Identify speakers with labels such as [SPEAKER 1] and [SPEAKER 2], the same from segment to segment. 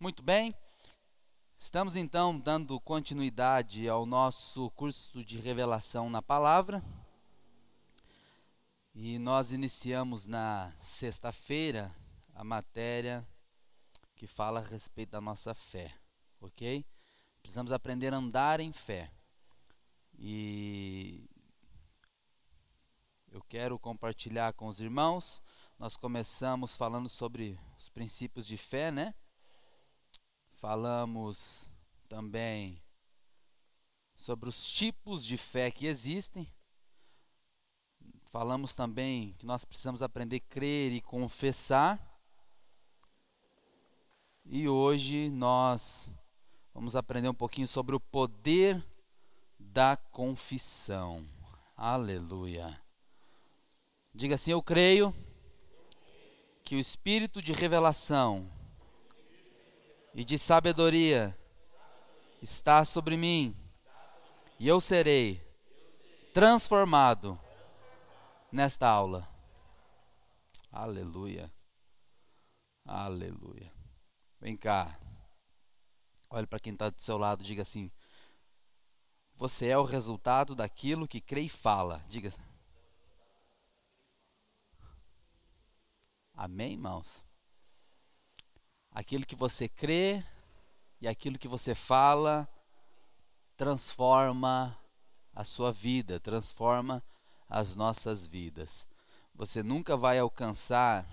[SPEAKER 1] Muito bem, estamos então dando continuidade ao nosso curso de revelação na palavra. E nós iniciamos na sexta-feira a matéria que fala a respeito da nossa fé, ok? Precisamos aprender a andar em fé. E eu quero compartilhar com os irmãos. Nós começamos falando sobre os princípios de fé, né? Falamos também sobre os tipos de fé que existem. Falamos também que nós precisamos aprender a crer e confessar. E hoje nós vamos aprender um pouquinho sobre o poder da confissão. Aleluia. Diga assim: Eu creio que o espírito de revelação e de sabedoria está sobre mim, e eu serei transformado nesta aula. Aleluia. Aleluia. Vem cá. Olhe para quem está do seu lado, diga assim: Você é o resultado daquilo que crê e fala. Diga. Amém, irmãos? Aquilo que você crê e aquilo que você fala transforma a sua vida, transforma as nossas vidas. Você nunca vai alcançar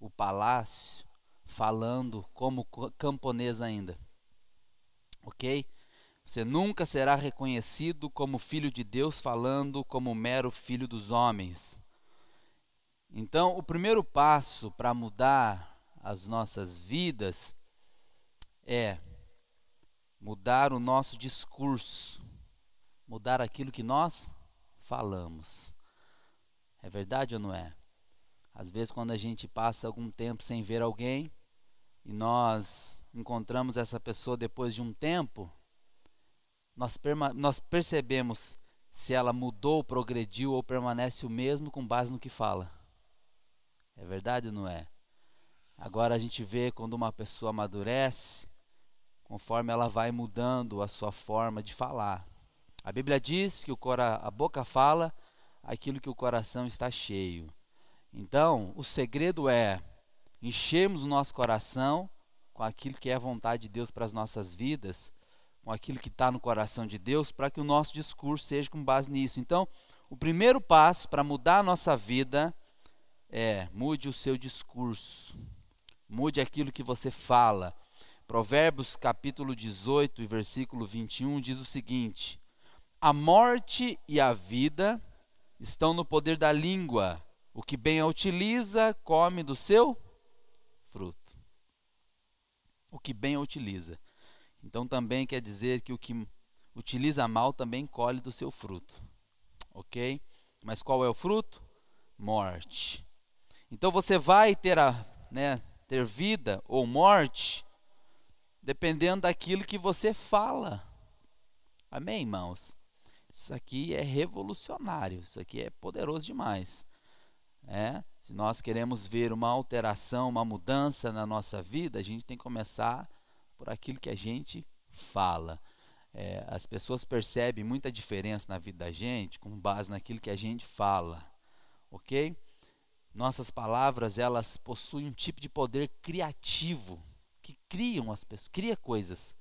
[SPEAKER 1] o palácio falando como camponês ainda. OK? Você nunca será reconhecido como filho de Deus falando como mero filho dos homens. Então, o primeiro passo para mudar as nossas vidas é mudar o nosso discurso, mudar aquilo que nós falamos. É verdade ou não é? Às vezes, quando a gente passa algum tempo sem ver alguém e nós encontramos essa pessoa depois de um tempo, nós, nós percebemos se ela mudou, progrediu ou permanece o mesmo com base no que fala. É verdade ou não é? Agora a gente vê quando uma pessoa amadurece, conforme ela vai mudando a sua forma de falar. A Bíblia diz que o cora, a boca fala aquilo que o coração está cheio. Então, o segredo é enchermos o nosso coração com aquilo que é a vontade de Deus para as nossas vidas, com aquilo que está no coração de Deus, para que o nosso discurso seja com base nisso. Então, o primeiro passo para mudar a nossa vida é mude o seu discurso. Mude aquilo que você fala. Provérbios capítulo 18 e versículo 21 diz o seguinte: A morte e a vida estão no poder da língua. O que bem a utiliza, come do seu fruto. O que bem a utiliza. Então também quer dizer que o que utiliza mal também colhe do seu fruto. Ok? Mas qual é o fruto? Morte. Então você vai ter a, né, ter vida ou morte, dependendo daquilo que você fala. Amém, irmãos? Isso aqui é revolucionário, isso aqui é poderoso demais. É? Se nós queremos ver uma alteração, uma mudança na nossa vida, a gente tem que começar por aquilo que a gente fala. É, as pessoas percebem muita diferença na vida da gente com base naquilo que a gente fala, ok? Nossas palavras, elas possuem um tipo de poder criativo, que criam as pessoas, cria coisas,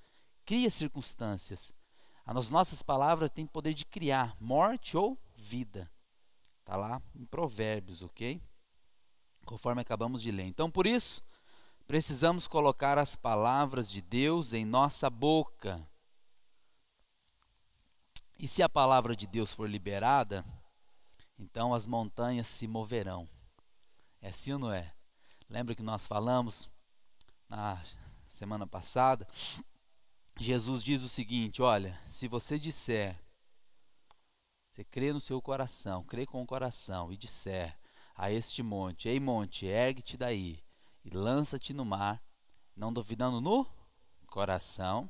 [SPEAKER 1] cria circunstâncias. As nossas palavras têm poder de criar morte ou vida. Está lá em Provérbios, ok? Conforme acabamos de ler. Então, por isso, precisamos colocar as palavras de Deus em nossa boca. E se a palavra de Deus for liberada, então as montanhas se moverão. É assim ou não é? Lembra que nós falamos na semana passada? Jesus diz o seguinte: olha, se você disser, você crê no seu coração, crê com o coração e disser a este monte: Ei, monte, ergue-te daí e lança-te no mar, não duvidando no coração,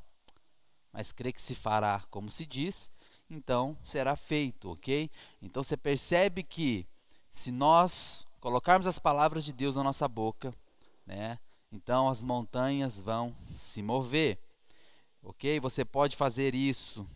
[SPEAKER 1] mas crê que se fará como se diz, então será feito, ok? Então você percebe que se nós colocarmos as palavras de Deus na nossa boca, né? então as montanhas vão se mover. Ok? Você pode fazer isso.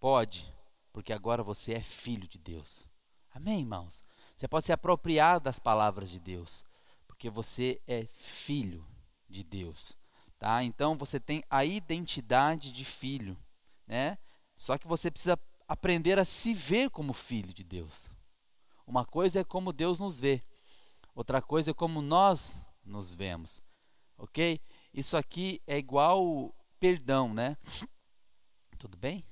[SPEAKER 1] Pode, porque agora você é filho de Deus. Amém, irmãos? Você pode se apropriar das palavras de Deus, porque você é filho de Deus. Tá? Então você tem a identidade de filho. Né? Só que você precisa aprender a se ver como filho de Deus. Uma coisa é como Deus nos vê, outra coisa é como nós nos vemos. Ok? Isso aqui é igual perdão, né? Tudo bem?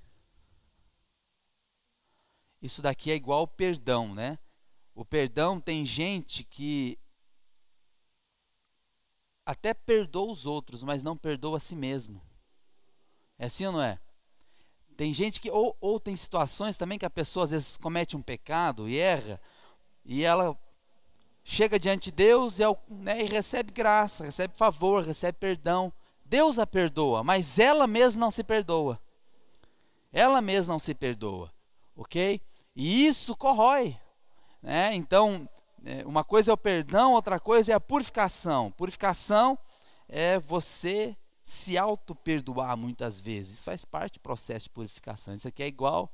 [SPEAKER 1] Isso daqui é igual perdão, né? O perdão tem gente que até perdoa os outros, mas não perdoa a si mesmo. É assim ou não é? Tem gente que, ou, ou tem situações também que a pessoa às vezes comete um pecado e erra, e ela chega diante de Deus e, né, e recebe graça, recebe favor, recebe perdão. Deus a perdoa, mas ela mesma não se perdoa. Ela mesma não se perdoa, ok? E isso corrói. Né? Então, é, uma coisa é o perdão, outra coisa é a purificação. Purificação é você se auto-perdoar muitas vezes. Isso faz parte do processo de purificação. Isso aqui é igual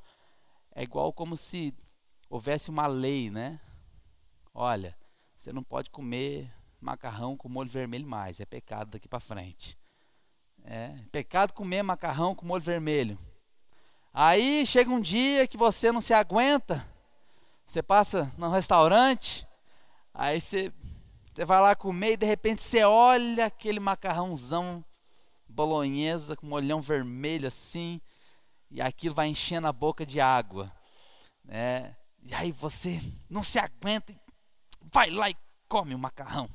[SPEAKER 1] é igual como se houvesse uma lei, né? Olha, você não pode comer macarrão com molho vermelho mais, é pecado daqui para frente. É pecado comer macarrão com molho vermelho. Aí chega um dia que você não se aguenta, você passa num restaurante, aí você, você vai lá comer e de repente você olha aquele macarrãozão bolonhesa com molhão vermelho assim, e aquilo vai enchendo a boca de água. Né? E aí você não se aguenta, vai lá e come o macarrão.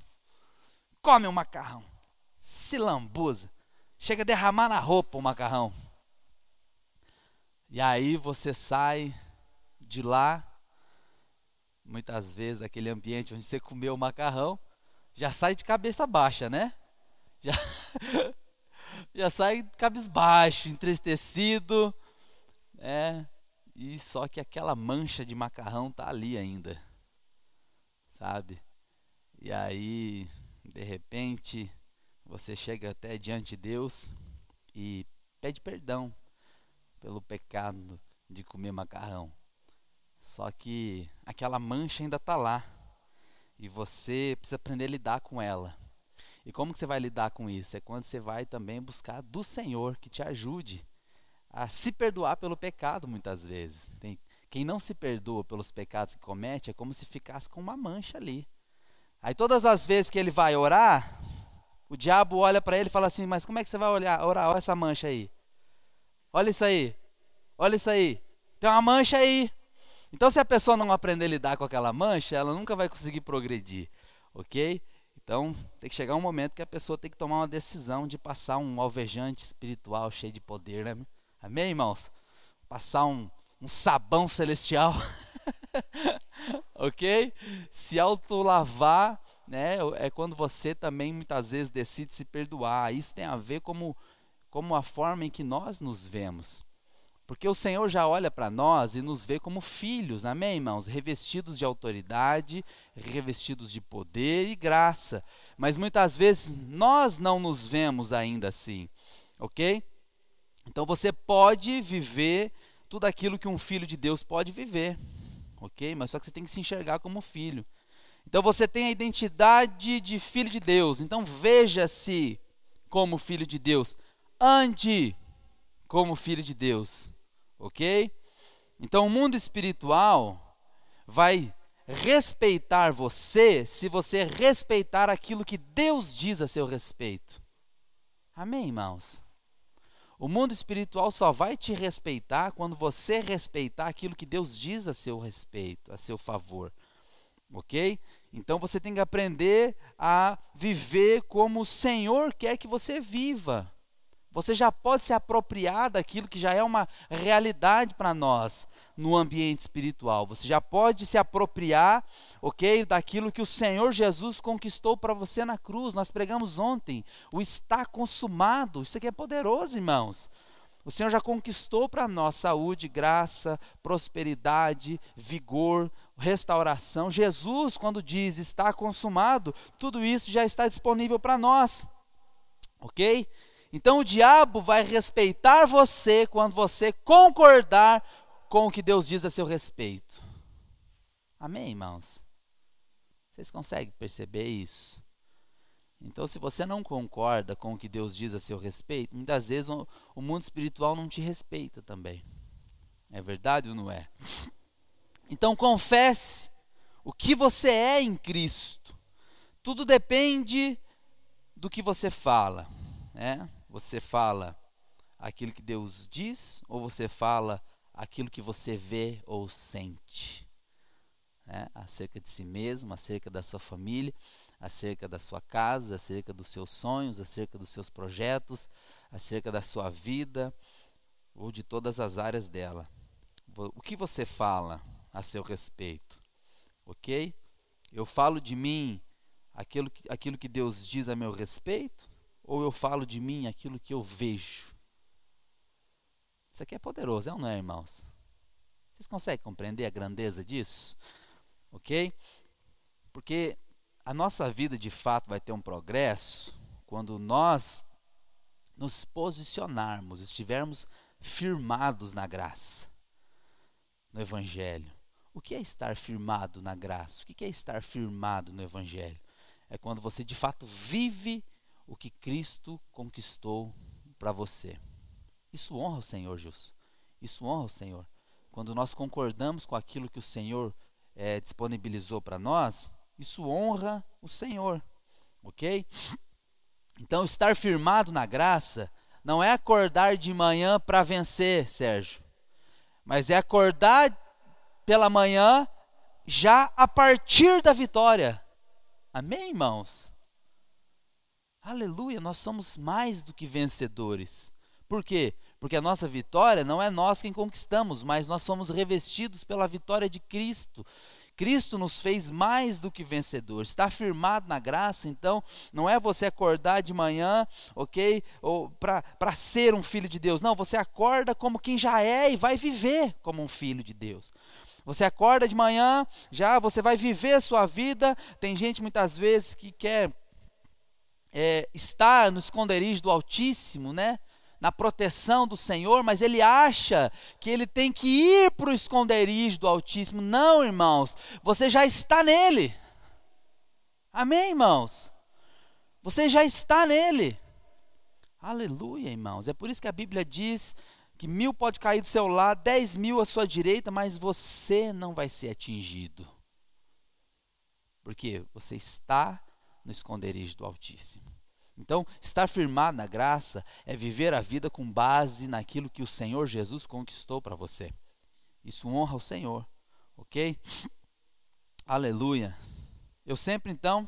[SPEAKER 1] Come o macarrão. Se lambuza. Chega a derramar na roupa o macarrão. E aí você sai de lá, muitas vezes daquele ambiente onde você comeu o macarrão, já sai de cabeça baixa, né? Já, já sai cabisbaixo, entristecido, né? E só que aquela mancha de macarrão tá ali ainda, sabe? E aí, de repente, você chega até diante de Deus e pede perdão pelo pecado de comer macarrão. Só que aquela mancha ainda está lá e você precisa aprender a lidar com ela. E como que você vai lidar com isso? É quando você vai também buscar do Senhor que te ajude a se perdoar pelo pecado muitas vezes. Tem, quem não se perdoa pelos pecados que comete é como se ficasse com uma mancha ali. Aí todas as vezes que ele vai orar, o diabo olha para ele e fala assim: Mas como é que você vai olhar, orar? Olha essa mancha aí. Olha isso aí. Olha isso aí. Tem uma mancha aí. Então, se a pessoa não aprender a lidar com aquela mancha, ela nunca vai conseguir progredir. Ok? Então, tem que chegar um momento que a pessoa tem que tomar uma decisão de passar um alvejante espiritual cheio de poder, né? Amém, irmãos? Passar um, um sabão celestial. ok? Se autolavar, né? É quando você também muitas vezes decide se perdoar. Isso tem a ver como, como a forma em que nós nos vemos. Porque o Senhor já olha para nós e nos vê como filhos, amém, irmãos? Revestidos de autoridade, revestidos de poder e graça. Mas muitas vezes nós não nos vemos ainda assim, ok? Então você pode viver tudo aquilo que um filho de Deus pode viver, ok? Mas só que você tem que se enxergar como filho. Então você tem a identidade de filho de Deus. Então veja-se como filho de Deus. Ande como filho de Deus ok? Então o mundo espiritual vai respeitar você se você respeitar aquilo que Deus diz a seu respeito. Amém, irmãos? O mundo espiritual só vai te respeitar quando você respeitar aquilo que Deus diz a seu respeito, a seu favor. Ok? Então você tem que aprender a viver como o Senhor quer que você viva. Você já pode se apropriar daquilo que já é uma realidade para nós no ambiente espiritual. Você já pode se apropriar, ok, daquilo que o Senhor Jesus conquistou para você na cruz. Nós pregamos ontem, o está consumado. Isso aqui é poderoso, irmãos. O Senhor já conquistou para nós saúde, graça, prosperidade, vigor, restauração. Jesus, quando diz está consumado, tudo isso já está disponível para nós. Ok? Então o diabo vai respeitar você quando você concordar com o que Deus diz a seu respeito. Amém, irmãos? Vocês conseguem perceber isso? Então, se você não concorda com o que Deus diz a seu respeito, muitas vezes o, o mundo espiritual não te respeita também. É verdade ou não é? Então, confesse o que você é em Cristo. Tudo depende do que você fala. Né? Você fala aquilo que Deus diz ou você fala aquilo que você vê ou sente? Né? Acerca de si mesmo, acerca da sua família, acerca da sua casa, acerca dos seus sonhos, acerca dos seus projetos, acerca da sua vida ou de todas as áreas dela. O que você fala a seu respeito? Ok? Eu falo de mim aquilo que, aquilo que Deus diz a meu respeito? Ou eu falo de mim aquilo que eu vejo? Isso aqui é poderoso, é ou não é, irmãos? Vocês conseguem compreender a grandeza disso? Ok? Porque a nossa vida de fato vai ter um progresso quando nós nos posicionarmos, estivermos firmados na graça, no Evangelho. O que é estar firmado na graça? O que é estar firmado no Evangelho? É quando você de fato vive o que Cristo conquistou para você. Isso honra o Senhor, Jus. Isso honra o Senhor. Quando nós concordamos com aquilo que o Senhor é, disponibilizou para nós, isso honra o Senhor, ok? Então, estar firmado na graça não é acordar de manhã para vencer, Sérgio, mas é acordar pela manhã já a partir da vitória. Amém, irmãos? Aleluia, nós somos mais do que vencedores. Por quê? Porque a nossa vitória não é nós quem conquistamos, mas nós somos revestidos pela vitória de Cristo. Cristo nos fez mais do que vencedores. Está firmado na graça, então não é você acordar de manhã, ok? Ou para ser um filho de Deus. Não, você acorda como quem já é e vai viver como um filho de Deus. Você acorda de manhã, já você vai viver a sua vida. Tem gente muitas vezes que quer é, estar no esconderijo do Altíssimo, né? na proteção do Senhor, mas ele acha que ele tem que ir para o esconderijo do Altíssimo. Não, irmãos, você já está nele. Amém, irmãos? Você já está nele. Aleluia, irmãos. É por isso que a Bíblia diz que mil pode cair do seu lado, dez mil à sua direita, mas você não vai ser atingido. Porque você está no esconderijo do Altíssimo. Então, estar firmado na graça é viver a vida com base naquilo que o Senhor Jesus conquistou para você. Isso honra o Senhor, ok? Aleluia. Eu sempre, então,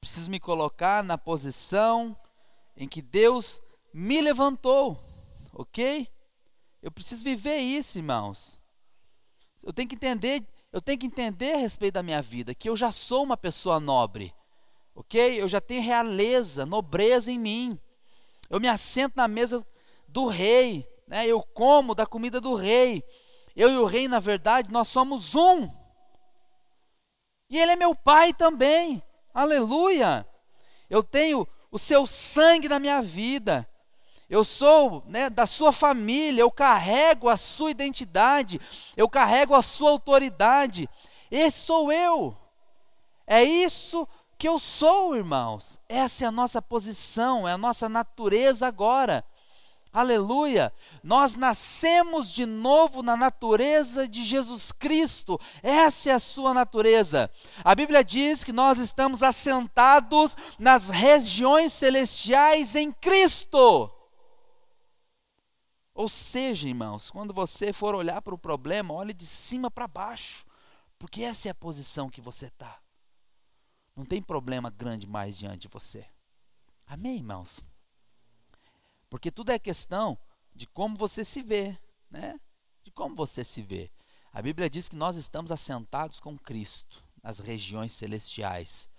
[SPEAKER 1] preciso me colocar na posição em que Deus me levantou, ok? Eu preciso viver isso, irmãos. Eu tenho que entender, eu tenho que entender a respeito da minha vida, que eu já sou uma pessoa nobre ok? Eu já tenho realeza, nobreza em mim. Eu me assento na mesa do rei, né? eu como da comida do rei. Eu e o rei, na verdade, nós somos um. E ele é meu pai também. Aleluia! Eu tenho o seu sangue na minha vida. Eu sou né, da sua família, eu carrego a sua identidade, eu carrego a sua autoridade. Esse sou eu. É isso que eu sou, irmãos. Essa é a nossa posição, é a nossa natureza agora. Aleluia! Nós nascemos de novo na natureza de Jesus Cristo. Essa é a sua natureza. A Bíblia diz que nós estamos assentados nas regiões celestiais em Cristo. Ou seja, irmãos, quando você for olhar para o problema, olhe de cima para baixo, porque essa é a posição que você está. Não tem problema grande mais diante de você. Amém, irmãos? Porque tudo é questão de como você se vê, né? De como você se vê. A Bíblia diz que nós estamos assentados com Cristo nas regiões celestiais.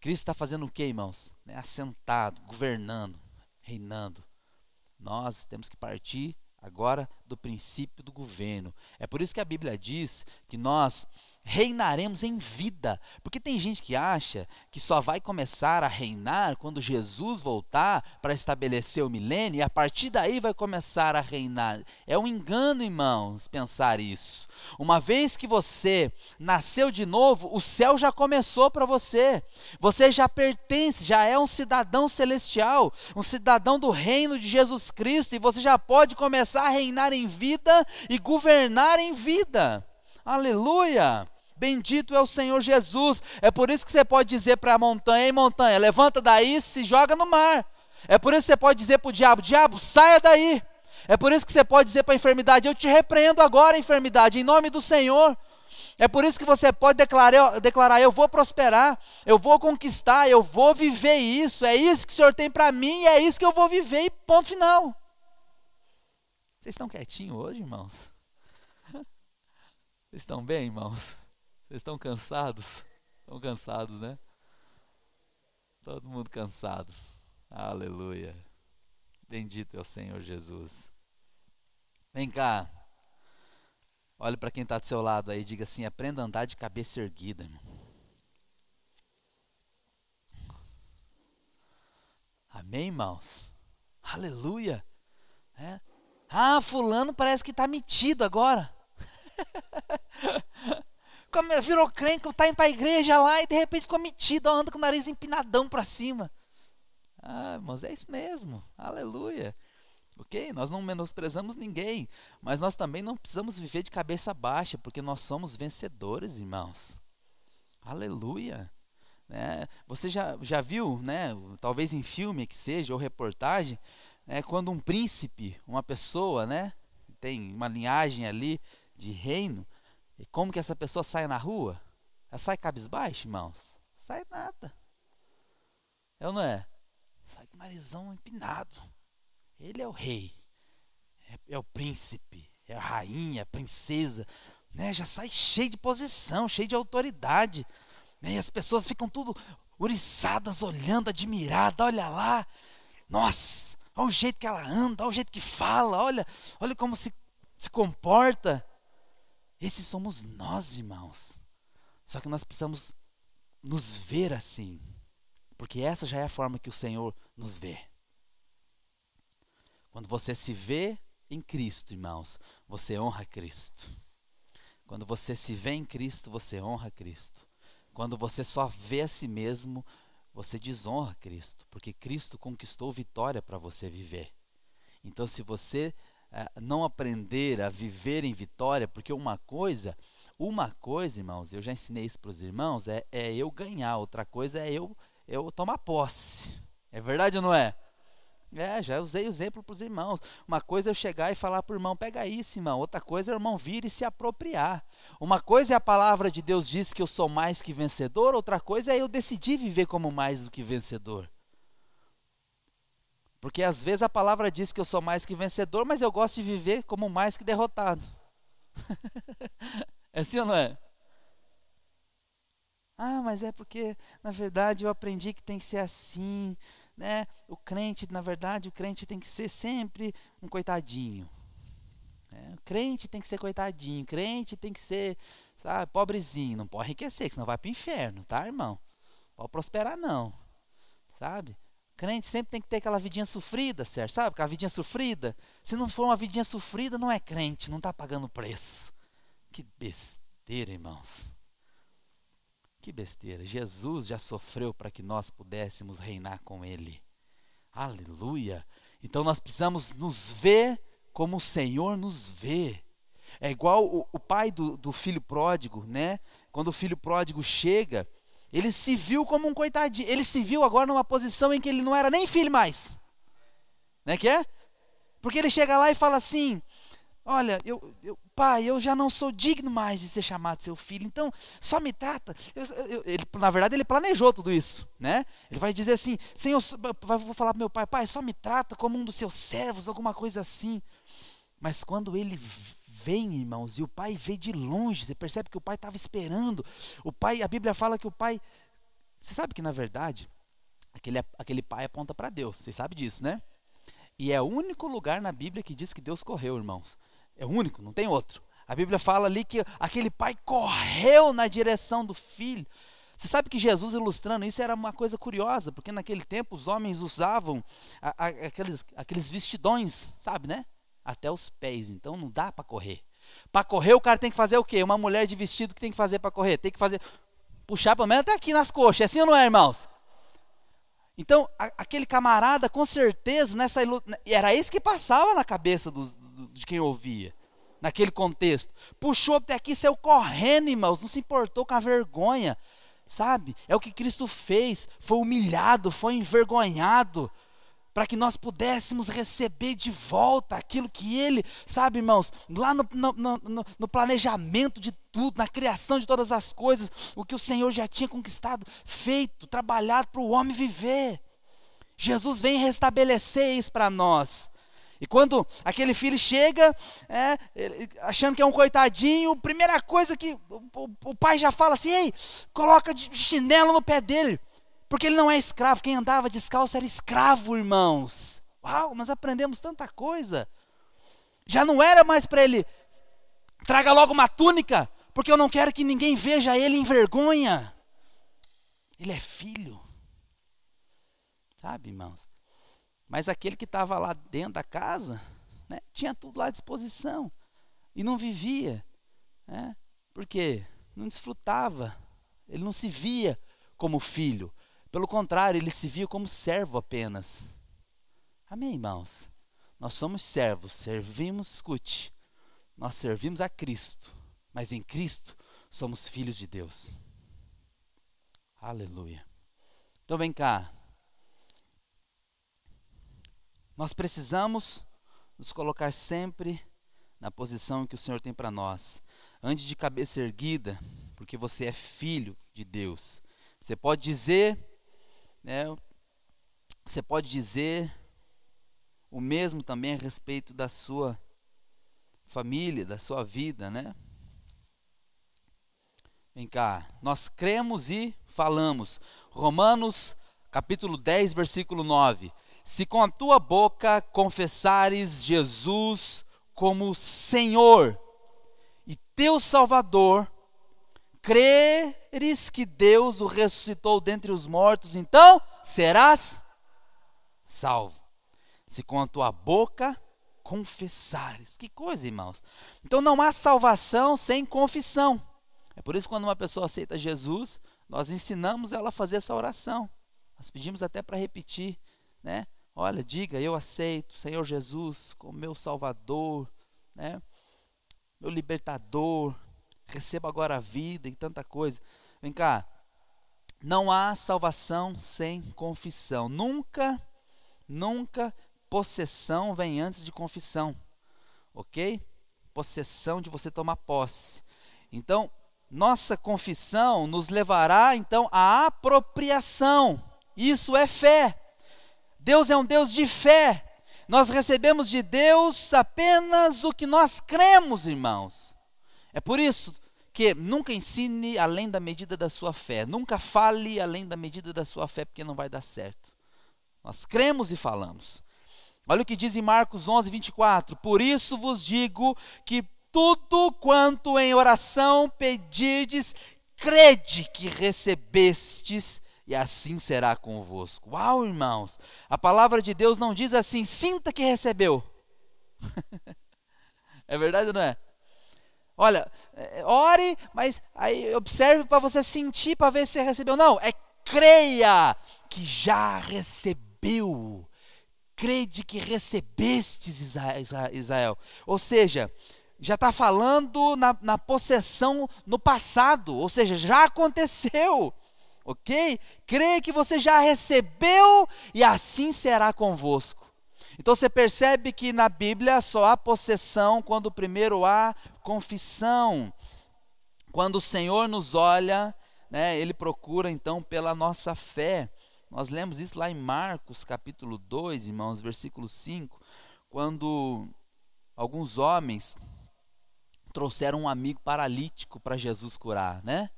[SPEAKER 1] Cristo está fazendo o que, irmãos? Né? Assentado, governando, reinando. Nós temos que partir agora do princípio do governo. É por isso que a Bíblia diz que nós reinaremos em vida. Porque tem gente que acha que só vai começar a reinar quando Jesus voltar para estabelecer o milênio e a partir daí vai começar a reinar. É um engano, irmãos, pensar isso. Uma vez que você nasceu de novo, o céu já começou para você. Você já pertence, já é um cidadão celestial, um cidadão do reino de Jesus Cristo e você já pode começar a reinar em vida e governar em vida. Aleluia! Bendito é o Senhor Jesus. É por isso que você pode dizer para a montanha: Ei, montanha, levanta daí e se joga no mar. É por isso que você pode dizer para o diabo: Diabo, saia daí. É por isso que você pode dizer para a enfermidade: Eu te repreendo agora, enfermidade, em nome do Senhor. É por isso que você pode declarar, declarar: Eu vou prosperar, eu vou conquistar, eu vou viver isso. É isso que o Senhor tem para mim e é isso que eu vou viver. E ponto final. Vocês estão quietinhos hoje, irmãos? Vocês estão bem, irmãos? Vocês estão cansados? Estão cansados, né? Todo mundo cansado. Aleluia. Bendito é o Senhor Jesus. Vem cá. Olhe para quem está do seu lado aí e diga assim: aprenda a andar de cabeça erguida, irmão. Amém, irmãos? Aleluia. É. Ah, fulano parece que está metido agora. Virou crente, está indo para a igreja lá e de repente ficou metido, anda com o nariz empinadão para cima. Ah, irmãos, é isso mesmo. Aleluia. Ok? Nós não menosprezamos ninguém, mas nós também não precisamos viver de cabeça baixa, porque nós somos vencedores, irmãos. Aleluia. Né? Você já, já viu, né, talvez em filme que seja, ou reportagem, né, quando um príncipe, uma pessoa, né, tem uma linhagem ali de reino, e como que essa pessoa sai na rua? Ela sai cabisbaixo, irmãos? Sai nada. É ou não é? Sai com o narizão empinado. Ele é o rei. É, é o príncipe. É a rainha, a princesa. Né? Já sai cheio de posição, cheio de autoridade. Né? E as pessoas ficam tudo uriçadas, olhando, admiradas. Olha lá. Nossa, olha o jeito que ela anda, olha o jeito que fala. Olha, olha como se, se comporta. Esses somos nós, irmãos. Só que nós precisamos nos ver assim, porque essa já é a forma que o Senhor nos vê. Quando você se vê em Cristo, irmãos, você honra Cristo. Quando você se vê em Cristo, você honra Cristo. Quando você só vê a si mesmo, você desonra Cristo, porque Cristo conquistou vitória para você viver. Então, se você não aprender a viver em vitória, porque uma coisa, uma coisa, irmãos, eu já ensinei isso para os irmãos, é, é eu ganhar, outra coisa é eu, eu tomar posse. É verdade ou não é? É, já usei o exemplo para os irmãos. Uma coisa é eu chegar e falar para o irmão, pega isso, irmão. Outra coisa é o irmão vir e se apropriar. Uma coisa é a palavra de Deus diz que eu sou mais que vencedor, outra coisa é eu decidir viver como mais do que vencedor. Porque às vezes a palavra diz que eu sou mais que vencedor, mas eu gosto de viver como mais que derrotado. é assim ou não é? Ah, mas é porque, na verdade, eu aprendi que tem que ser assim, né? O crente, na verdade, o crente tem que ser sempre um coitadinho. É, o crente tem que ser coitadinho, o crente tem que ser, sabe, pobrezinho, não pode enriquecer, senão vai para o inferno, tá, irmão? Pode prosperar não, sabe? Crente sempre tem que ter aquela vidinha sofrida, certo? Sabe aquela vidinha sofrida? Se não for uma vidinha sofrida, não é crente, não está pagando preço. Que besteira, irmãos. Que besteira. Jesus já sofreu para que nós pudéssemos reinar com Ele. Aleluia. Então nós precisamos nos ver como o Senhor nos vê. É igual o, o pai do, do filho pródigo, né? Quando o filho pródigo chega ele se viu como um coitadinho. Ele se viu agora numa posição em que ele não era nem filho mais. Né que é? Porque ele chega lá e fala assim: Olha, eu, eu, pai, eu já não sou digno mais de ser chamado seu filho, então só me trata. Eu, eu, ele, na verdade, ele planejou tudo isso, né? Ele vai dizer assim: Senhor, vou falar para meu pai, pai, só me trata como um dos seus servos, alguma coisa assim. Mas quando ele vem, irmãos, e o pai vê de longe. Você percebe que o pai estava esperando. O pai, a Bíblia fala que o pai. Você sabe que na verdade aquele, aquele pai aponta para Deus. Você sabe disso, né? E é o único lugar na Bíblia que diz que Deus correu, irmãos. É o único, não tem outro. A Bíblia fala ali que aquele pai correu na direção do filho. Você sabe que Jesus ilustrando isso era uma coisa curiosa, porque naquele tempo os homens usavam a, a, aqueles, aqueles vestidões, sabe, né? Até os pés, então não dá para correr. Para correr o cara tem que fazer o quê? Uma mulher de vestido que tem que fazer para correr? Tem que fazer puxar pelo menos até aqui nas coxas, é assim ou não é, irmãos? Então, a, aquele camarada, com certeza, nessa era isso que passava na cabeça dos, do, de quem ouvia, naquele contexto. Puxou até aqui, saiu correndo, irmãos, não se importou com a vergonha, sabe? É o que Cristo fez, foi humilhado, foi envergonhado, para que nós pudéssemos receber de volta aquilo que Ele, sabe, irmãos, lá no, no, no, no, planejamento de tudo, na criação de todas as coisas, o que o Senhor já tinha conquistado, feito, trabalhado para o homem viver. Jesus vem restabelecer isso para nós. E quando aquele filho chega, é, achando que é um coitadinho, primeira coisa que o, o, o pai já fala assim: ei, coloca de chinelo no pé dele. Porque ele não é escravo. Quem andava descalço era escravo, irmãos. Uau, nós aprendemos tanta coisa. Já não era mais para ele, traga logo uma túnica, porque eu não quero que ninguém veja ele em vergonha. Ele é filho. Sabe, irmãos? Mas aquele que estava lá dentro da casa, né, tinha tudo lá à disposição. E não vivia. Né? Porque não desfrutava. Ele não se via como filho. Pelo contrário, ele se via como servo apenas. Amém, irmãos? Nós somos servos, servimos, escute, nós servimos a Cristo, mas em Cristo somos filhos de Deus. Aleluia. Então vem cá. Nós precisamos nos colocar sempre na posição que o Senhor tem para nós. Antes de cabeça erguida, porque você é filho de Deus. Você pode dizer né, você pode dizer o mesmo também a respeito da sua família, da sua vida, né? Vem cá, nós cremos e falamos. Romanos capítulo 10, versículo 9. Se com a tua boca confessares Jesus como Senhor e teu Salvador, creres que Deus o ressuscitou dentre os mortos, então serás salvo. Se com a tua boca confessares. Que coisa, irmãos. Então não há salvação sem confissão. É por isso que quando uma pessoa aceita Jesus, nós ensinamos ela a fazer essa oração. Nós pedimos até para repetir, né? Olha, diga, eu aceito o Senhor Jesus como meu Salvador, né? Meu libertador, receba agora a vida e tanta coisa. Vem cá. Não há salvação sem confissão. Nunca, nunca possessão vem antes de confissão. Ok? Possessão de você tomar posse. Então, nossa confissão nos levará então à apropriação. Isso é fé. Deus é um Deus de fé. Nós recebemos de Deus apenas o que nós cremos, irmãos. É por isso que nunca ensine além da medida da sua fé. Nunca fale além da medida da sua fé, porque não vai dar certo. Nós cremos e falamos. Olha o que diz em Marcos 11, 24. Por isso vos digo que tudo quanto em oração pedirdes, crede que recebestes, e assim será convosco. Uau, irmãos! A palavra de Deus não diz assim, sinta que recebeu. é verdade ou não é? Olha, é, ore, mas aí observe para você sentir, para ver se você recebeu. Não, é creia que já recebeu. Crede que recebestes Israel. Ou seja, já está falando na, na possessão no passado, ou seja, já aconteceu ok? Creia que você já recebeu e assim será convosco. Então você percebe que na Bíblia só há possessão quando primeiro há confissão. Quando o Senhor nos olha, né, ele procura então pela nossa fé. Nós lemos isso lá em Marcos capítulo 2, irmãos, versículo 5, quando alguns homens trouxeram um amigo paralítico para Jesus curar, né?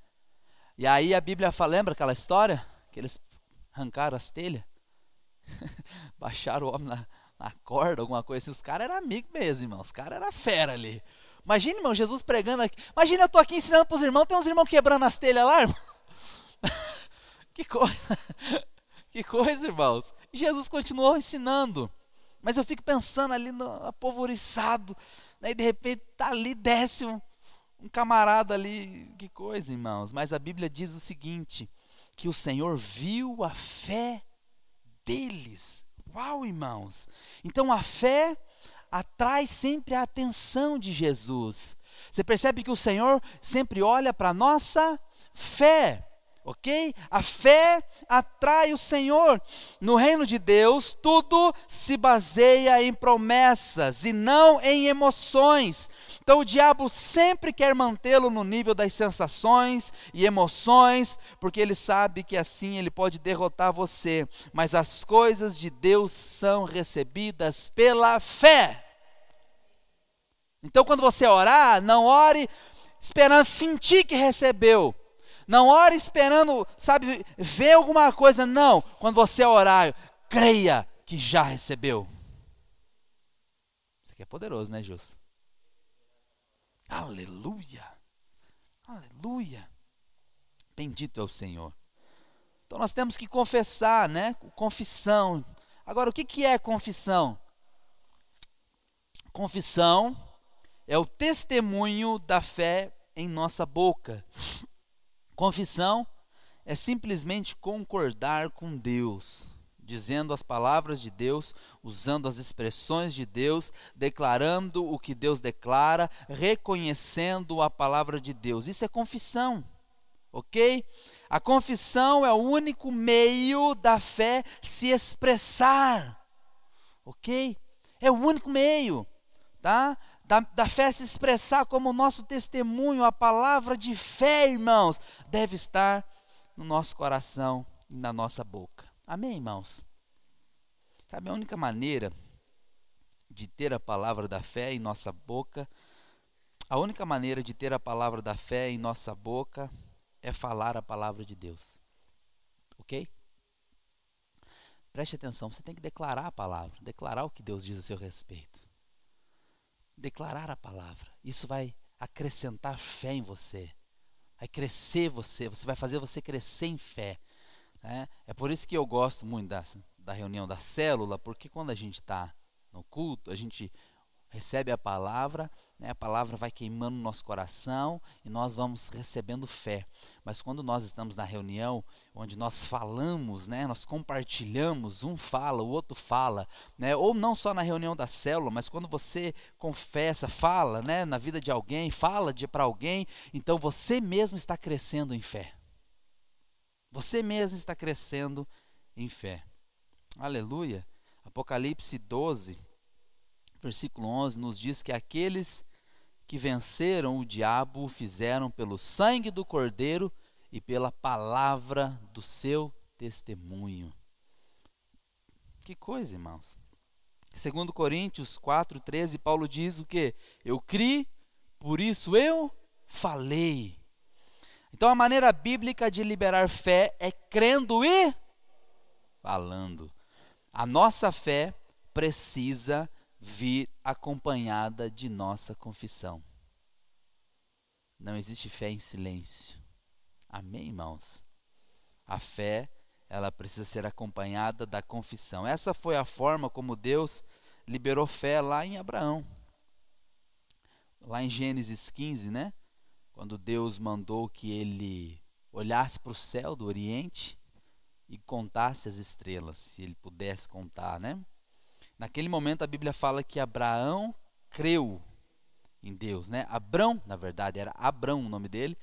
[SPEAKER 1] E aí a Bíblia fala, lembra aquela história? Que eles arrancaram as telhas, baixaram o homem na, na corda, alguma coisa assim. Os caras eram amigos mesmo, irmão. Os caras eram fera ali. Imagina, irmão, Jesus pregando aqui. Imagina, eu tô aqui ensinando para os irmãos, tem uns irmãos quebrando as telhas lá, irmão. que coisa. Que coisa, irmãos. Jesus continuou ensinando. Mas eu fico pensando ali no. Né, e de repente tá ali, desce um camarada ali. Que coisa, irmãos. Mas a Bíblia diz o seguinte: que o Senhor viu a fé deles. Uau, irmãos! Então a fé atrai sempre a atenção de Jesus. Você percebe que o Senhor sempre olha para a nossa fé, ok? A fé atrai o Senhor. No reino de Deus, tudo se baseia em promessas e não em emoções. Então o diabo sempre quer mantê-lo no nível das sensações e emoções, porque ele sabe que assim ele pode derrotar você. Mas as coisas de Deus são recebidas pela fé. Então quando você orar, não ore esperando sentir que recebeu. Não ore esperando, sabe, ver alguma coisa. Não. Quando você orar, creia que já recebeu. Isso aqui é poderoso, né, Jus? Aleluia! Aleluia! Bendito é o Senhor. Então nós temos que confessar, né? Confissão. Agora, o que, que é confissão? Confissão é o testemunho da fé em nossa boca. Confissão é simplesmente concordar com Deus dizendo as palavras de Deus, usando as expressões de Deus, declarando o que Deus declara, reconhecendo a palavra de Deus. Isso é confissão, ok? A confissão é o único meio da fé se expressar, ok? É o único meio, tá? Da, da fé se expressar como o nosso testemunho, a palavra de fé, irmãos, deve estar no nosso coração e na nossa boca. Amém, irmãos? Sabe, a única maneira de ter a palavra da fé em nossa boca, a única maneira de ter a palavra da fé em nossa boca é falar a palavra de Deus. Ok? Preste atenção, você tem que declarar a palavra, declarar o que Deus diz a seu respeito. Declarar a palavra. Isso vai acrescentar fé em você. Vai crescer você, você vai fazer você crescer em fé. Né? É por isso que eu gosto muito da, da reunião da célula, porque quando a gente está no culto, a gente recebe a palavra, né? a palavra vai queimando no nosso coração e nós vamos recebendo fé. Mas quando nós estamos na reunião, onde nós falamos, né? nós compartilhamos, um fala, o outro fala, né? ou não só na reunião da célula, mas quando você confessa, fala né? na vida de alguém, fala para alguém, então você mesmo está crescendo em fé. Você mesmo está crescendo em fé. Aleluia. Apocalipse 12, versículo 11 nos diz que aqueles que venceram o diabo o fizeram pelo sangue do Cordeiro e pela palavra do seu testemunho. Que coisa, irmãos. Segundo Coríntios 4:13, Paulo diz o que? Eu criei, por isso eu falei. Então a maneira bíblica de liberar fé é crendo e falando. A nossa fé precisa vir acompanhada de nossa confissão. Não existe fé em silêncio. Amém, irmãos? A fé, ela precisa ser acompanhada da confissão. Essa foi a forma como Deus liberou fé lá em Abraão. Lá em Gênesis 15, né? quando Deus mandou que ele olhasse para o céu do Oriente e contasse as estrelas, se ele pudesse contar, né? Naquele momento a Bíblia fala que Abraão creu em Deus, né? Abrão, na verdade era Abrão o nome dele,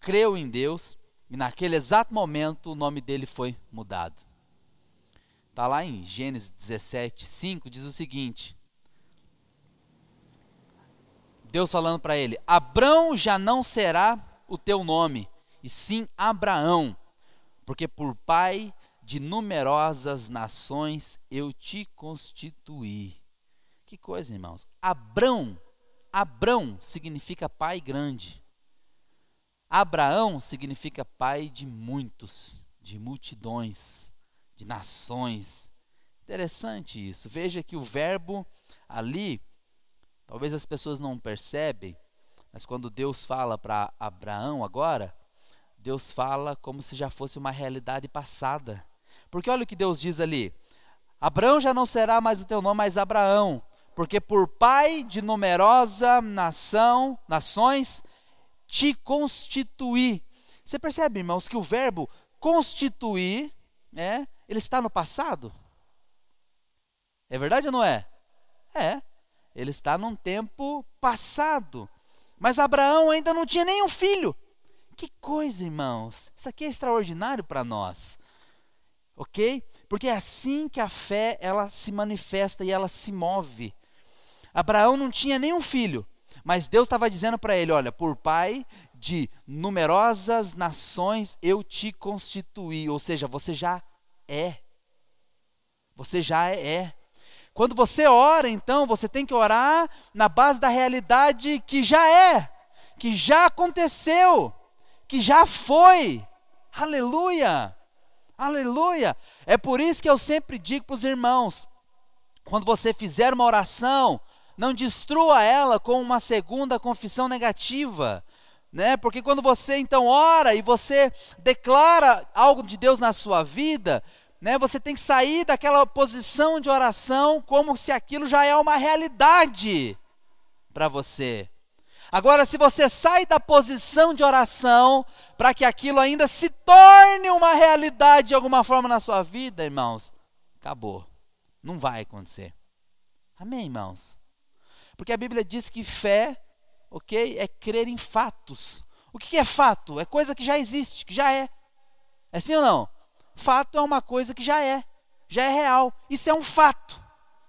[SPEAKER 1] creu em Deus e naquele exato momento o nome dele foi mudado. Está lá em Gênesis 17, 5, diz o seguinte: Deus falando para ele: Abrão já não será o teu nome, e sim Abraão, porque por pai de numerosas nações eu te constituí. Que coisa, irmãos. Abrão, Abrão significa pai grande. Abraão significa pai de muitos, de multidões, de nações. Interessante isso. Veja que o verbo ali, talvez as pessoas não percebem, mas quando Deus fala para Abraão agora, Deus fala como se já fosse uma realidade passada. Porque olha o que Deus diz ali: Abraão já não será mais o teu nome, mas Abraão, porque por pai de numerosa nação, nações, te constituí. Você percebe, irmãos, que o verbo constituir, né, ele está no passado? É verdade ou não é? É. Ele está num tempo passado. Mas Abraão ainda não tinha nenhum filho. Que coisa, irmãos. Isso aqui é extraordinário para nós. OK? Porque é assim que a fé ela se manifesta e ela se move. Abraão não tinha nenhum filho, mas Deus estava dizendo para ele: Olha, por pai de numerosas nações eu te constituí. Ou seja, você já é. Você já é. Quando você ora, então, você tem que orar na base da realidade que já é, que já aconteceu, que já foi. Aleluia! Aleluia! É por isso que eu sempre digo para os irmãos: quando você fizer uma oração, não destrua ela com uma segunda confissão negativa. Né? Porque quando você então ora e você declara algo de Deus na sua vida, né? Você tem que sair daquela posição de oração como se aquilo já é uma realidade para você. Agora, se você sai da posição de oração para que aquilo ainda se torne uma realidade de alguma forma na sua vida, irmãos, acabou. Não vai acontecer. Amém, irmãos? Porque a Bíblia diz que fé, ok, é crer em fatos. O que é fato? É coisa que já existe, que já é. É sim ou não? Fato é uma coisa que já é, já é real. Isso é um fato.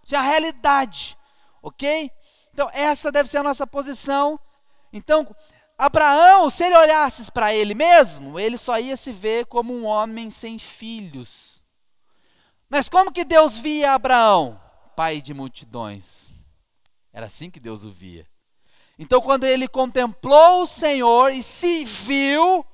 [SPEAKER 1] Isso é a realidade. Ok? Então, essa deve ser a nossa posição. Então, Abraão, se ele olhasse para ele mesmo, ele só ia se ver como um homem sem filhos. Mas como que Deus via Abraão? Pai de multidões. Era assim que Deus o via. Então, quando ele contemplou o Senhor e se viu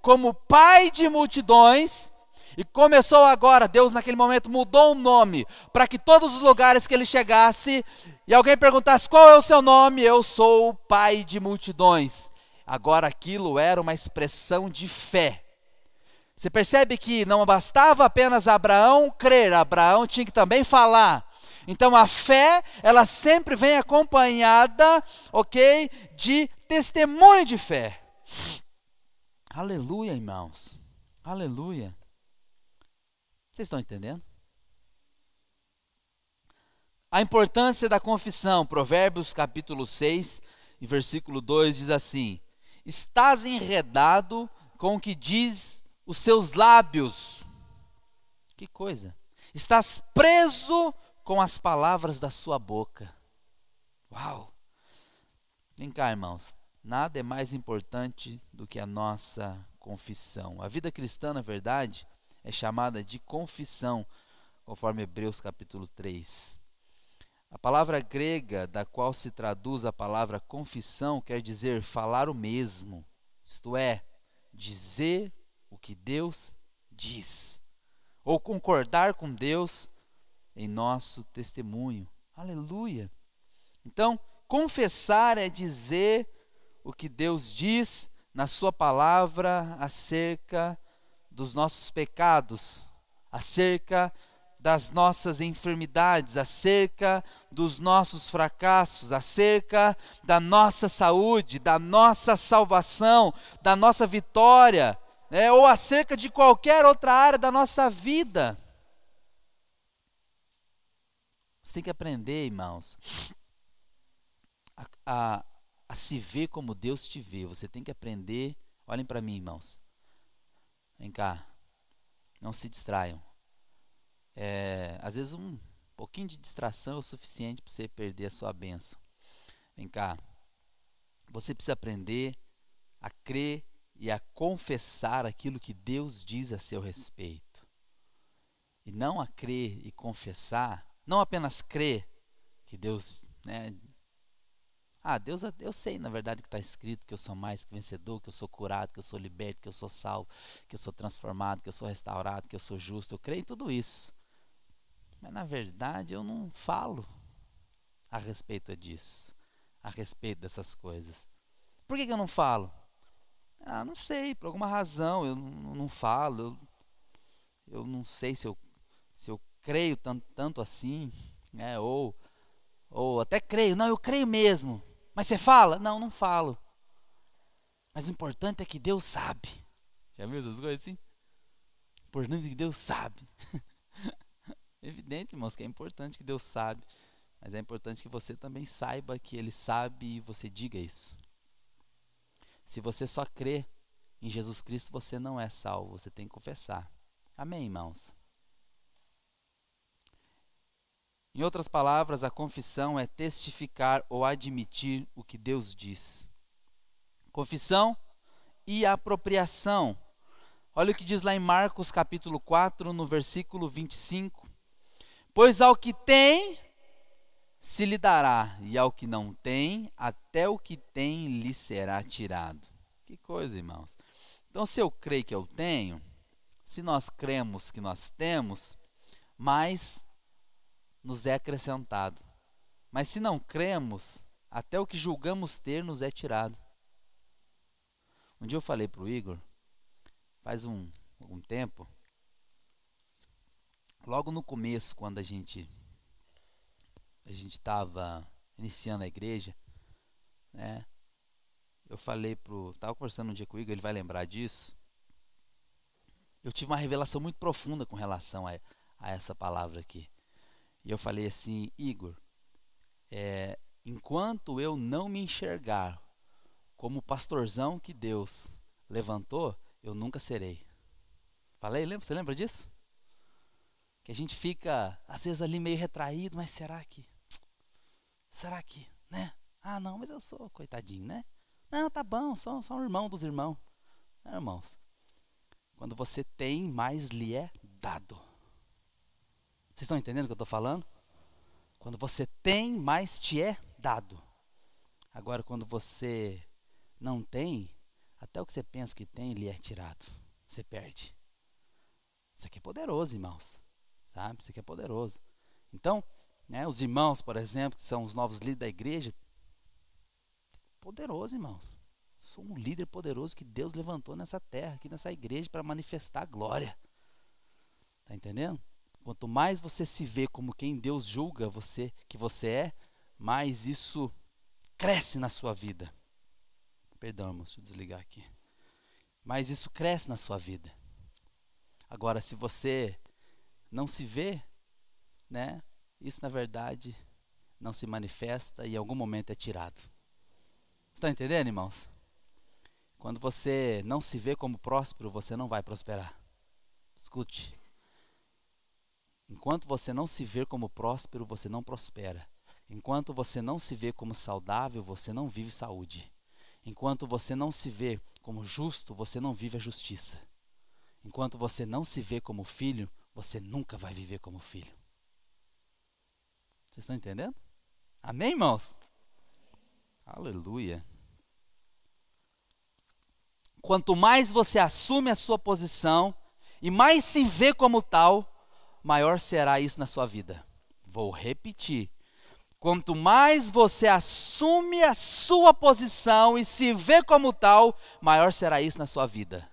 [SPEAKER 1] como pai de multidões, e começou agora, Deus naquele momento mudou o nome, para que todos os lugares que ele chegasse, e alguém perguntasse qual é o seu nome, eu sou o pai de multidões. Agora aquilo era uma expressão de fé. Você percebe que não bastava apenas Abraão crer, Abraão tinha que também falar. Então a fé, ela sempre vem acompanhada, ok, de testemunho de fé. Aleluia, irmãos. Aleluia. Vocês estão entendendo? A importância da confissão, Provérbios capítulo 6 e versículo 2 diz assim: Estás enredado com o que diz os seus lábios. Que coisa! Estás preso com as palavras da sua boca. Uau! Vem cá, irmãos. Nada é mais importante do que a nossa confissão. A vida cristã, na verdade, é chamada de confissão, conforme Hebreus capítulo 3. A palavra grega da qual se traduz a palavra confissão quer dizer falar o mesmo, isto é, dizer o que Deus diz, ou concordar com Deus em nosso testemunho. Aleluia! Então, confessar é dizer o que Deus diz na Sua palavra acerca dos nossos pecados, acerca das nossas enfermidades, acerca dos nossos fracassos, acerca da nossa saúde, da nossa salvação, da nossa vitória, né, ou acerca de qualquer outra área da nossa vida. Você tem que aprender, irmãos, a, a, a se ver como Deus te vê. Você tem que aprender. Olhem para mim, irmãos. Vem cá. Não se distraiam. É, às vezes um pouquinho de distração é o suficiente para você perder a sua benção. Vem cá. Você precisa aprender a crer e a confessar aquilo que Deus diz a seu respeito. E não a crer e confessar, não apenas crer que Deus né, ah, Deus, eu sei na verdade que está escrito que eu sou mais que vencedor, que eu sou curado, que eu sou liberto, que eu sou salvo, que eu sou transformado, que eu sou restaurado, que eu sou justo. Eu creio em tudo isso. Mas na verdade eu não falo a respeito disso, a respeito dessas coisas. Por que, que eu não falo? Ah, não sei, por alguma razão eu não, não falo. Eu, eu, não sei se eu, se eu creio tanto, tanto assim, né? Ou, ou até creio, não, eu creio mesmo. Mas você fala? Não, não falo. Mas o importante é que Deus sabe. Já viu essas coisas assim? O importante é que Deus sabe. Evidente, irmãos, que é importante que Deus sabe. Mas é importante que você também saiba que Ele sabe e você diga isso. Se você só crê em Jesus Cristo, você não é salvo. Você tem que confessar. Amém, irmãos? Em outras palavras, a confissão é testificar ou admitir o que Deus diz. Confissão e apropriação. Olha o que diz lá em Marcos capítulo 4, no versículo 25. Pois ao que tem se lhe dará, e ao que não tem, até o que tem lhe será tirado. Que coisa, irmãos. Então, se eu creio que eu tenho, se nós cremos que nós temos, mais nos é acrescentado. Mas se não cremos, até o que julgamos ter nos é tirado. Um dia eu falei para o Igor, faz um, tempo, logo no começo, quando a gente a gente estava iniciando a igreja, né? Eu falei pro, tava conversando um dia com o Igor, ele vai lembrar disso. Eu tive uma revelação muito profunda com relação a, a essa palavra aqui. E eu falei assim, Igor, é, enquanto eu não me enxergar como pastorzão que Deus levantou, eu nunca serei. Falei, lembra? Você lembra disso? Que a gente fica, às vezes, ali meio retraído, mas será que? Será que, né? Ah, não, mas eu sou coitadinho, né? Não, tá bom, sou, sou um irmão dos irmãos. Não, irmãos, quando você tem, mais lhe é dado. Vocês estão entendendo o que eu estou falando? Quando você tem, mais te é dado. Agora, quando você não tem, até o que você pensa que tem, lhe é tirado. Você perde. Isso aqui é poderoso, irmãos. Sabe? Isso aqui é poderoso. Então, né, os irmãos, por exemplo, que são os novos líderes da igreja, poderoso, irmãos. Sou um líder poderoso que Deus levantou nessa terra, aqui nessa igreja, para manifestar a glória. Tá entendendo? Quanto mais você se vê como quem Deus julga você que você é, mais isso cresce na sua vida. Perdão, irmão, deixa eu desligar aqui. Mas isso cresce na sua vida. Agora, se você não se vê, né? Isso na verdade não se manifesta e em algum momento é tirado. Estão entendendo, irmãos? Quando você não se vê como próspero, você não vai prosperar. Escute. Enquanto você não se vê como próspero, você não prospera. Enquanto você não se vê como saudável, você não vive saúde. Enquanto você não se vê como justo, você não vive a justiça. Enquanto você não se vê como filho, você nunca vai viver como filho. Vocês estão entendendo? Amém, irmãos? Aleluia. Quanto mais você assume a sua posição e mais se vê como tal, maior será isso na sua vida. Vou repetir. Quanto mais você assume a sua posição e se vê como tal, maior será isso na sua vida.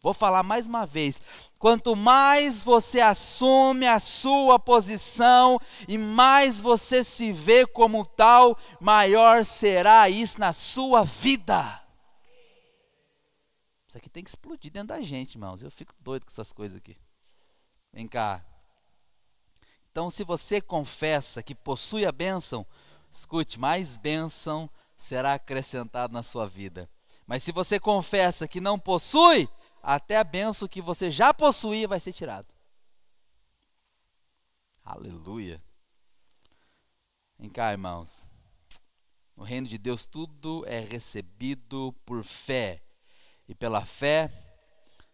[SPEAKER 1] Vou falar mais uma vez. Quanto mais você assume a sua posição e mais você se vê como tal, maior será isso na sua vida. Isso aqui tem que explodir dentro da gente, irmãos. Eu fico doido com essas coisas aqui. Vem cá. Então, se você confessa que possui a bênção, escute, mais bênção será acrescentada na sua vida. Mas se você confessa que não possui, até a bênção que você já possuía vai ser tirada. Aleluia. Vem cá, irmãos. No reino de Deus, tudo é recebido por fé. E pela fé,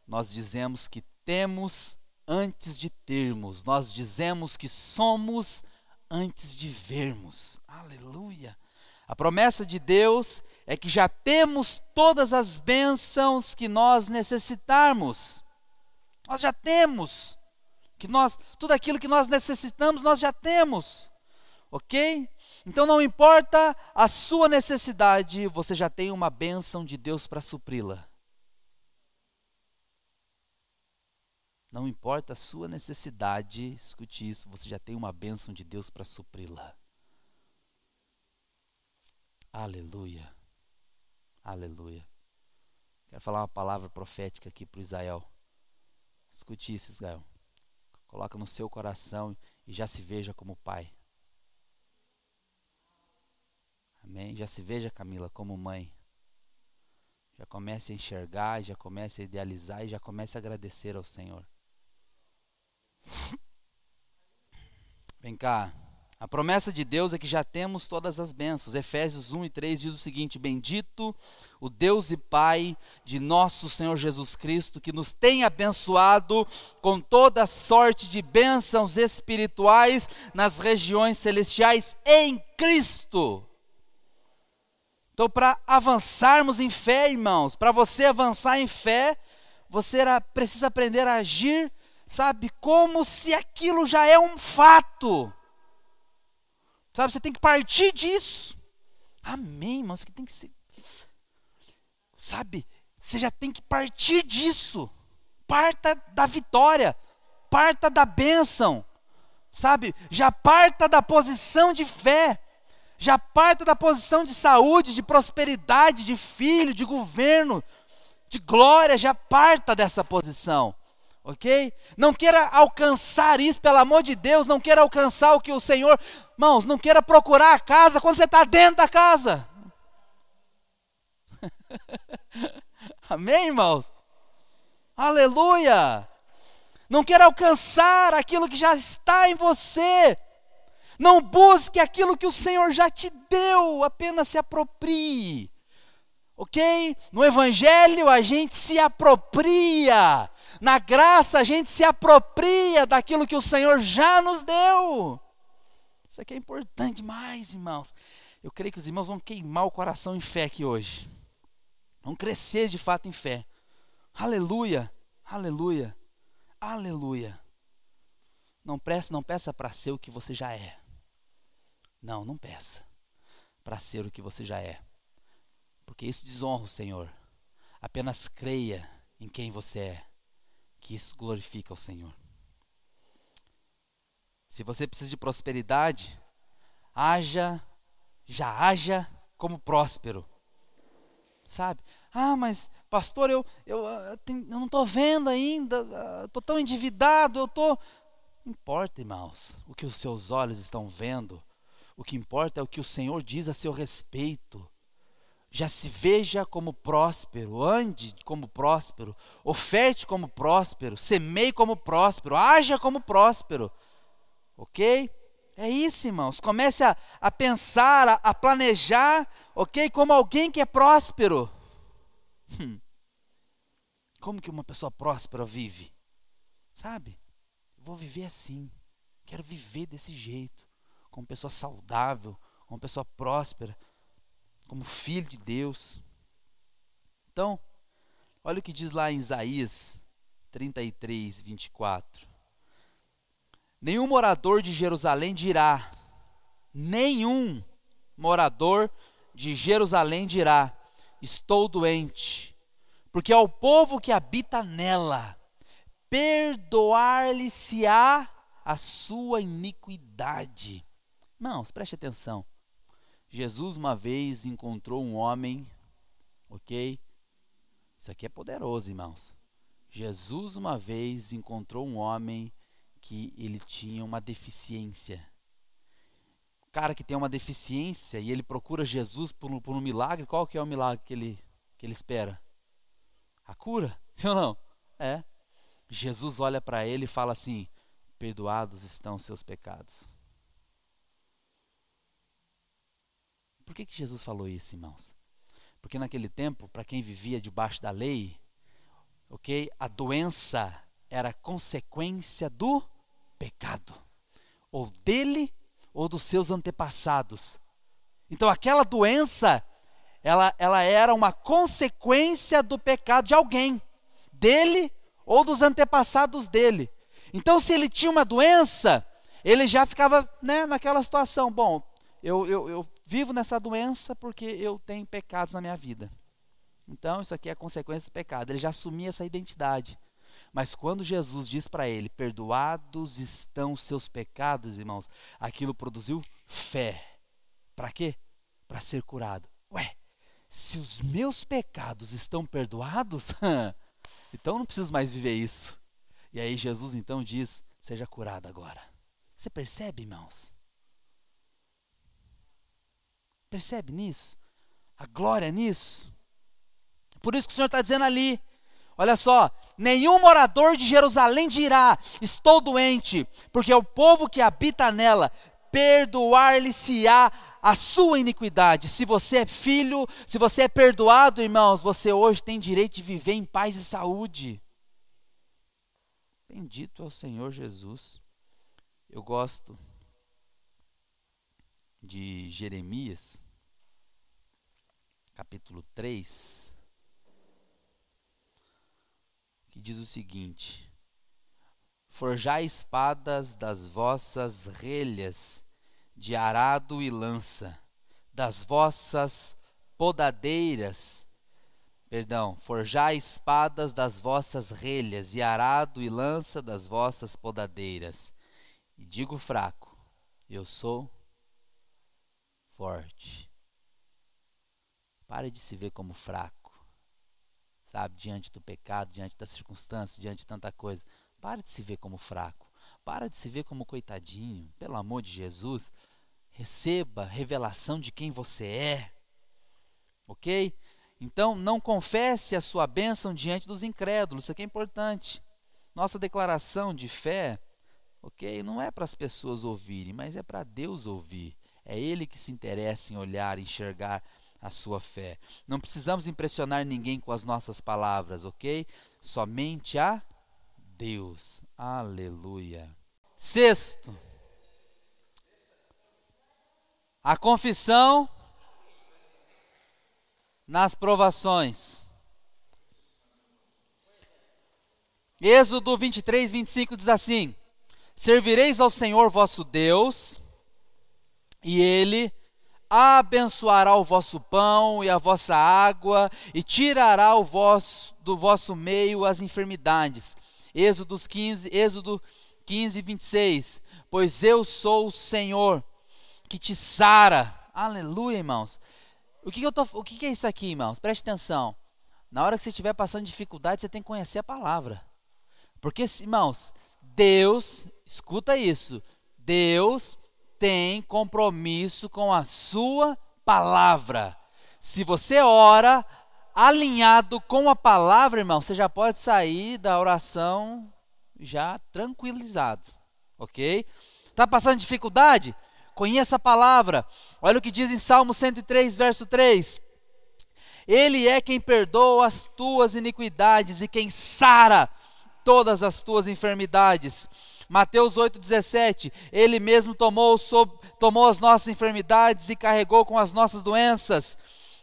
[SPEAKER 1] nós dizemos que temos antes de termos, nós dizemos que somos antes de vermos. Aleluia. A promessa de Deus é que já temos todas as bênçãos que nós necessitarmos. Nós já temos. Que nós, tudo aquilo que nós necessitamos, nós já temos. OK? Então não importa a sua necessidade, você já tem uma bênção de Deus para supri-la. Não importa a sua necessidade, escute isso, você já tem uma bênção de Deus para supri-la. Aleluia. Aleluia. Quero falar uma palavra profética aqui para Israel. Escute isso, Israel. Coloca no seu coração e já se veja como pai. Amém? Já se veja, Camila, como mãe. Já comece a enxergar, já comece a idealizar e já comece a agradecer ao Senhor. Vem cá. A promessa de Deus é que já temos todas as bênçãos. Efésios 1 e 3 diz o seguinte: Bendito o Deus e Pai de nosso Senhor Jesus Cristo, que nos tem abençoado com toda sorte de bênçãos espirituais nas regiões celestiais em Cristo. Então, para avançarmos em fé, irmãos, para você avançar em fé, você precisa aprender a agir sabe, como se aquilo já é um fato. Sabe, você tem que partir disso. Amém, irmãos, que tem que ser. Sabe, você já tem que partir disso. Parta da vitória, parta da bênção. Sabe, já parta da posição de fé. Já parta da posição de saúde, de prosperidade, de filho, de governo, de glória, já parta dessa posição ok? Não queira alcançar isso, pelo amor de Deus, não queira alcançar o que o Senhor, irmãos, não queira procurar a casa quando você está dentro da casa. Amém, irmãos? Aleluia! Não queira alcançar aquilo que já está em você. Não busque aquilo que o Senhor já te deu, apenas se aproprie. Ok? No Evangelho a gente se apropria na graça a gente se apropria daquilo que o Senhor já nos deu. Isso aqui é importante demais, irmãos. Eu creio que os irmãos vão queimar o coração em fé aqui hoje. Vão crescer de fato em fé. Aleluia, aleluia, aleluia. Não peça, não peça para ser o que você já é. Não, não peça para ser o que você já é. Porque isso desonra o Senhor. Apenas creia em quem você é que isso glorifica o Senhor. Se você precisa de prosperidade, haja, já haja como próspero. Sabe? Ah, mas pastor, eu, eu, eu, eu não estou vendo ainda, estou tão endividado, eu estou. Não importa, irmãos, o que os seus olhos estão vendo. O que importa é o que o Senhor diz a seu respeito já se veja como próspero, ande como próspero, oferte como próspero, semeie como próspero, haja como próspero. Ok? É isso, irmãos. Comece a, a pensar, a, a, planejar, ok? Como alguém que é próspero. Hum. Como que uma pessoa próspera vive? Sabe? vou viver assim. Quero viver desse jeito. Como pessoa saudável, como pessoa próspera como filho de Deus. Então, olha o que diz lá em Isaías 33, 24. Nenhum morador de Jerusalém dirá, nenhum morador de Jerusalém dirá: Estou doente, porque ao povo que habita nela, perdoar-lhe-se-á a sua iniquidade. Irmãos, preste atenção. Jesus uma vez encontrou um homem, ok? Isso aqui é poderoso, irmãos. Jesus uma vez encontrou um homem que ele tinha uma deficiência. O cara que tem uma deficiência e ele procura Jesus por um, por um milagre, qual que é o milagre que ele, que ele espera? A cura, sim ou não? É. Jesus olha para ele e fala assim: Perdoados estão seus pecados. Por que, que Jesus falou isso, irmãos? Porque naquele tempo, para quem vivia debaixo da lei, ok, a doença era consequência do pecado, ou dele ou dos seus antepassados. Então aquela doença, ela, ela era uma consequência do pecado de alguém, dele ou dos antepassados dele. Então, se ele tinha uma doença, ele já ficava né, naquela situação: bom, eu, eu, eu vivo nessa doença porque eu tenho pecados na minha vida. Então, isso aqui é a consequência do pecado. Ele já assumia essa identidade. Mas quando Jesus diz para ele: Perdoados estão os seus pecados, irmãos, aquilo produziu fé. Para quê? Para ser curado. Ué, se os meus pecados estão perdoados, então não preciso mais viver isso. E aí Jesus então diz: Seja curado agora. Você percebe, irmãos? Percebe nisso? A glória nisso? Por isso que o Senhor está dizendo ali. Olha só, nenhum morador de Jerusalém dirá: Estou doente, porque o povo que habita nela perdoar-lhe-se-á a sua iniquidade. Se você é filho, se você é perdoado, irmãos, você hoje tem direito de viver em paz e saúde. Bendito é o Senhor Jesus. Eu gosto de Jeremias, capítulo 3, que diz o seguinte: Forjai espadas das vossas relhas de arado e lança, das vossas podadeiras, perdão, forjai espadas das vossas relhas e arado e lança das vossas podadeiras. E digo fraco, eu sou forte. Pare de se ver como fraco, sabe, diante do pecado, diante das circunstâncias, diante de tanta coisa. Pare de se ver como fraco. Para de se ver como coitadinho. Pelo amor de Jesus, receba revelação de quem você é. Ok? Então, não confesse a sua bênção diante dos incrédulos. Isso aqui é importante. Nossa declaração de fé, ok? Não é para as pessoas ouvirem, mas é para Deus ouvir. É Ele que se interessa em olhar, enxergar a sua fé. Não precisamos impressionar ninguém com as nossas palavras, ok? Somente a Deus. Aleluia. Sexto, a confissão nas provações. Êxodo 23, 25 diz assim: Servireis ao Senhor vosso Deus, e Ele abençoará o vosso pão e a vossa água, e tirará vosso, do vosso meio as enfermidades. Êxodo 15, Êxodo 15, 26. Pois eu sou o Senhor que te sara. Aleluia, irmãos. O que, que eu tô, o que, que é isso aqui, irmãos? Preste atenção. Na hora que você estiver passando dificuldade, você tem que conhecer a palavra. Porque, irmãos, Deus, escuta isso. Deus tem compromisso com a sua palavra. Se você ora alinhado com a palavra, irmão, você já pode sair da oração já tranquilizado, ok? Está passando dificuldade? Conheça a palavra. Olha o que diz em Salmo 103, verso 3. Ele é quem perdoa as tuas iniquidades e quem sara todas as tuas enfermidades. Mateus 8,17, Ele mesmo tomou, sob, tomou as nossas enfermidades e carregou com as nossas doenças.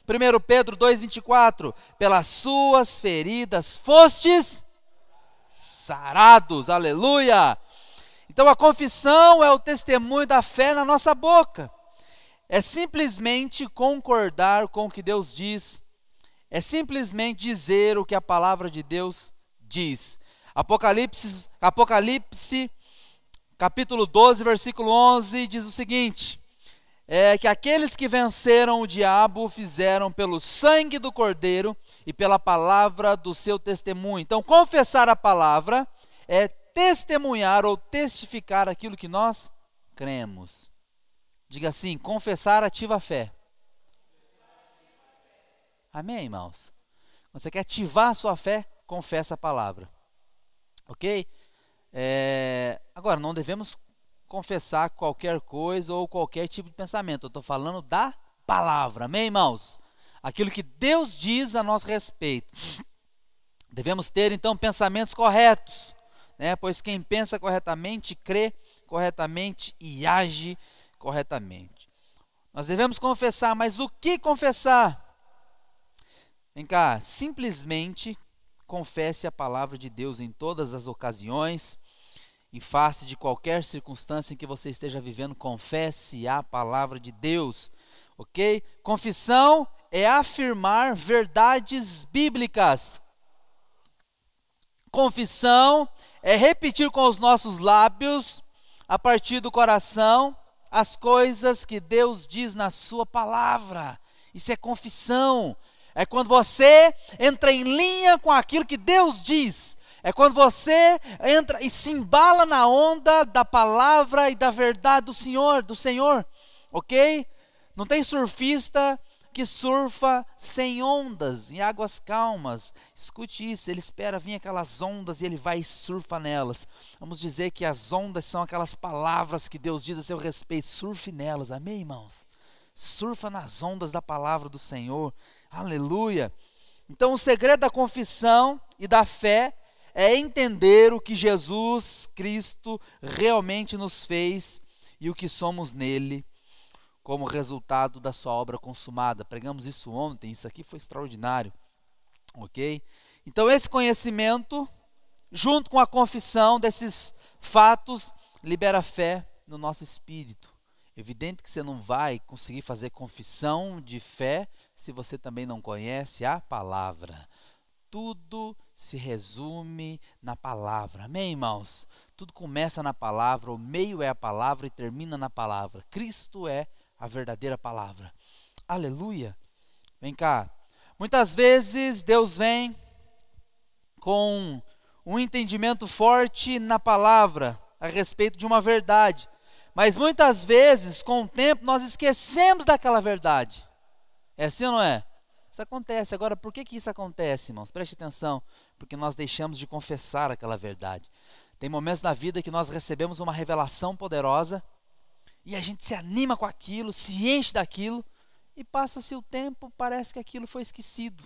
[SPEAKER 1] 1 Pedro 2,24, pelas suas feridas fostes sarados, aleluia. Então a confissão é o testemunho da fé na nossa boca. É simplesmente concordar com o que Deus diz. É simplesmente dizer o que a palavra de Deus diz. Apocalipse, Apocalipse capítulo 12, versículo 11 diz o seguinte: é que aqueles que venceram o diabo fizeram pelo sangue do cordeiro e pela palavra do seu testemunho. Então, confessar a palavra é testemunhar ou testificar aquilo que nós cremos. Diga assim: confessar ativa a fé. Amém, irmãos? Você quer ativar a sua fé, confessa a palavra. Ok? É, agora, não devemos confessar qualquer coisa ou qualquer tipo de pensamento. Eu estou falando da palavra. Amém, irmãos? Aquilo que Deus diz a nosso respeito. Devemos ter, então, pensamentos corretos. Né? Pois quem pensa corretamente, crê corretamente e age corretamente. Nós devemos confessar, mas o que confessar? Vem cá, simplesmente confesse a palavra de Deus em todas as ocasiões Em face de qualquer circunstância em que você esteja vivendo, confesse a palavra de Deus, ok? Confissão é afirmar verdades bíblicas. Confissão é repetir com os nossos lábios, a partir do coração, as coisas que Deus diz na Sua palavra. Isso é confissão. É quando você entra em linha com aquilo que Deus diz. É quando você entra e se embala na onda da palavra e da verdade do Senhor, do Senhor. OK? Não tem surfista que surfa sem ondas, em águas calmas. Escute isso, ele espera vir aquelas ondas e ele vai e surfa nelas. Vamos dizer que as ondas são aquelas palavras que Deus diz a seu respeito. Surfe nelas, amém, irmãos? Surfa nas ondas da palavra do Senhor. Aleluia. Então, o segredo da confissão e da fé é entender o que Jesus Cristo realmente nos fez e o que somos nele como resultado da sua obra consumada. Pregamos isso ontem, isso aqui foi extraordinário. OK? Então esse conhecimento junto com a confissão desses fatos libera fé no nosso espírito. Evidente que você não vai conseguir fazer confissão de fé se você também não conhece a palavra. Tudo se resume na palavra. Amém, irmãos? Tudo começa na palavra, o meio é a palavra e termina na palavra. Cristo é a verdadeira palavra. Aleluia. Vem cá. Muitas vezes Deus vem com um entendimento forte na palavra a respeito de uma verdade. Mas muitas vezes, com o tempo, nós esquecemos daquela verdade. É assim ou não é? Isso acontece. Agora, por que, que isso acontece, irmãos? Preste atenção. Porque nós deixamos de confessar aquela verdade. Tem momentos na vida que nós recebemos uma revelação poderosa e a gente se anima com aquilo, se enche daquilo, e passa-se o tempo, parece que aquilo foi esquecido.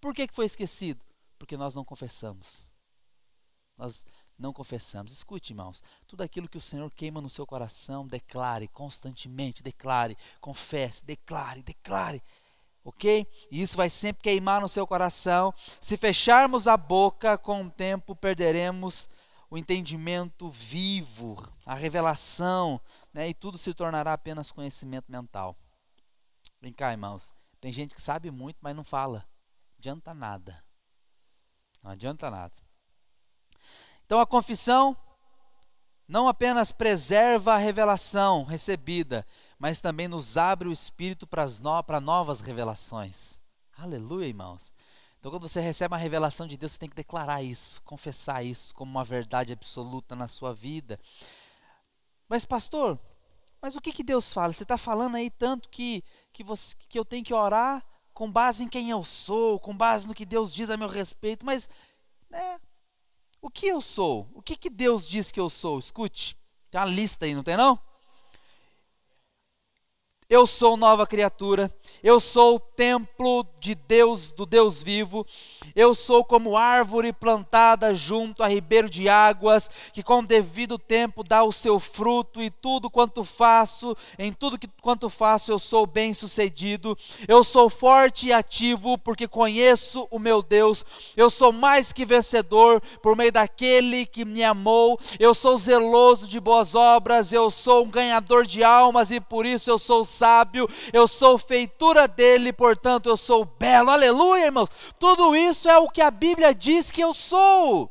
[SPEAKER 1] Por que, que foi esquecido? Porque nós não confessamos. Nós não confessamos. Escute, irmãos, tudo aquilo que o Senhor queima no seu coração, declare constantemente, declare, confesse, declare, declare. Ok? E isso vai sempre queimar no seu coração. Se fecharmos a boca, com o tempo perderemos o entendimento vivo, a revelação, né, e tudo se tornará apenas conhecimento mental. Vem cá, irmãos. Tem gente que sabe muito, mas não fala. Adianta nada. Não adianta nada. Então a confissão não apenas preserva a revelação recebida, mas também nos abre o espírito para, no, para novas revelações. Aleluia, irmãos. Então, quando você recebe uma revelação de Deus, você tem que declarar isso, confessar isso como uma verdade absoluta na sua vida. Mas, pastor, mas o que, que Deus fala? Você está falando aí tanto que, que, você, que eu tenho que orar com base em quem eu sou, com base no que Deus diz a meu respeito, mas né, o que eu sou? O que, que Deus diz que eu sou? Escute, tem uma lista aí, não tem não? Eu sou nova criatura, eu sou o templo de Deus, do Deus vivo, eu sou como árvore plantada junto a ribeiro de águas, que com devido tempo dá o seu fruto, e tudo quanto faço, em tudo que, quanto faço, eu sou bem sucedido. Eu sou forte e ativo, porque conheço o meu Deus. Eu sou mais que vencedor por meio daquele que me amou. Eu sou zeloso de boas obras, eu sou um ganhador de almas, e por isso eu sou sábio, eu sou feitura dele, portanto eu sou belo. Aleluia, irmãos. Tudo isso é o que a Bíblia diz que eu sou.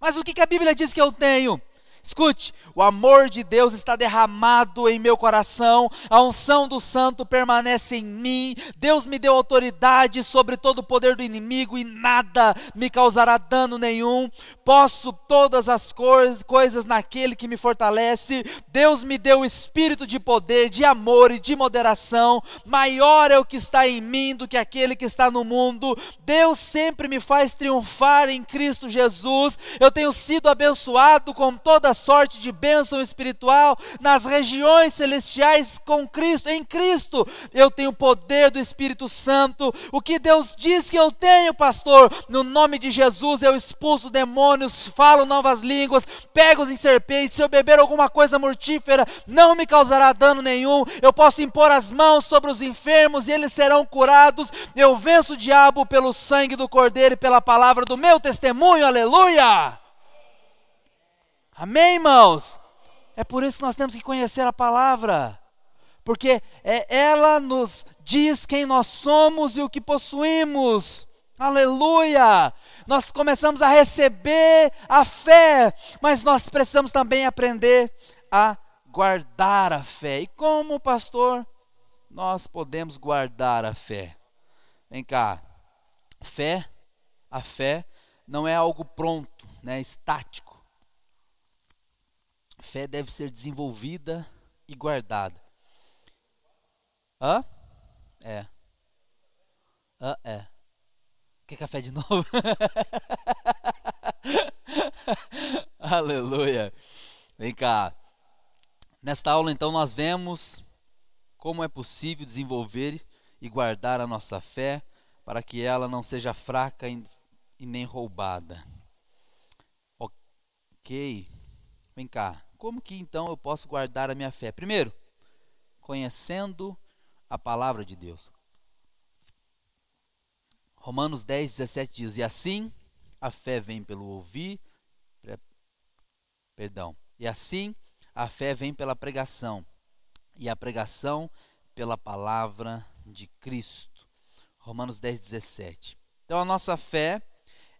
[SPEAKER 1] Mas o que a Bíblia diz que eu tenho? Escute, o amor de Deus está derramado em meu coração, a unção do santo permanece em mim. Deus me deu autoridade sobre todo o poder do inimigo e nada me causará dano nenhum. Posso todas as coisas, coisas naquele que me fortalece. Deus me deu o espírito de poder, de amor e de moderação. Maior é o que está em mim do que aquele que está no mundo. Deus sempre me faz triunfar em Cristo Jesus. Eu tenho sido abençoado com toda sorte de bênção espiritual nas regiões celestiais com Cristo, em Cristo. Eu tenho o poder do Espírito Santo. O que Deus diz que eu tenho, pastor? No nome de Jesus eu expulso demônios, falo novas línguas, pego os serpentes. Se eu beber alguma coisa mortífera, não me causará dano nenhum. Eu posso impor as mãos sobre os enfermos e eles serão curados. Eu venço o diabo pelo sangue do Cordeiro e pela palavra do meu testemunho. Aleluia! Amém, irmãos? É por isso que nós temos que conhecer a palavra. Porque é, ela nos diz quem nós somos e o que possuímos. Aleluia! Nós começamos a receber a fé, mas nós precisamos também aprender a guardar a fé. E como, pastor, nós podemos guardar a fé? Vem cá. Fé, a fé não é algo pronto, né, estático. Fé deve ser desenvolvida e guardada. Hã? É. Hã? É. Quer café de novo? Aleluia. Vem cá. Nesta aula, então, nós vemos como é possível desenvolver e guardar a nossa fé para que ela não seja fraca e, nem roubada. Ok. Vem cá. Como que então eu posso guardar a minha fé? Primeiro, conhecendo a palavra de Deus. Romanos 10, 17 diz: E assim a fé vem pelo ouvir, perdão, e assim a fé vem pela pregação, e a pregação pela palavra de Cristo. Romanos 10, 17. Então a nossa fé,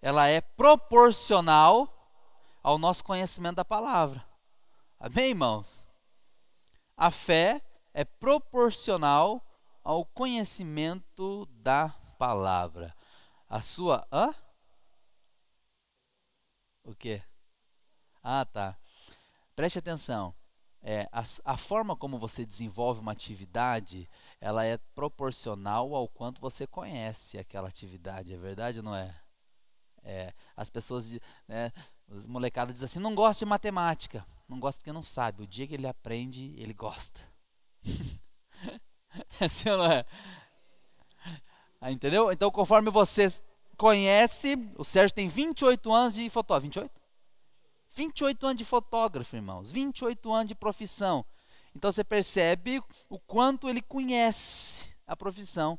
[SPEAKER 1] ela é proporcional ao nosso conhecimento da palavra. Amém, irmãos? A fé é proporcional ao conhecimento da palavra. A sua. Hã? O que? Ah, tá. Preste atenção. É, a, a, forma como você desenvolve uma atividade, ela é proporcional ao quanto você conhece aquela atividade. É verdade ou não é? é as pessoas, né, os molecados dizem assim, não gosta de matemática. Não gosta porque não sabe. O dia que ele aprende, ele gosta. é assim não é? Ah, entendeu? Então, conforme você conhece, o Sérgio tem 28 anos de fotógrafo. 28? 28 anos de fotógrafo, irmãos. 28 anos de profissão. Então você percebe o quanto ele conhece a profissão.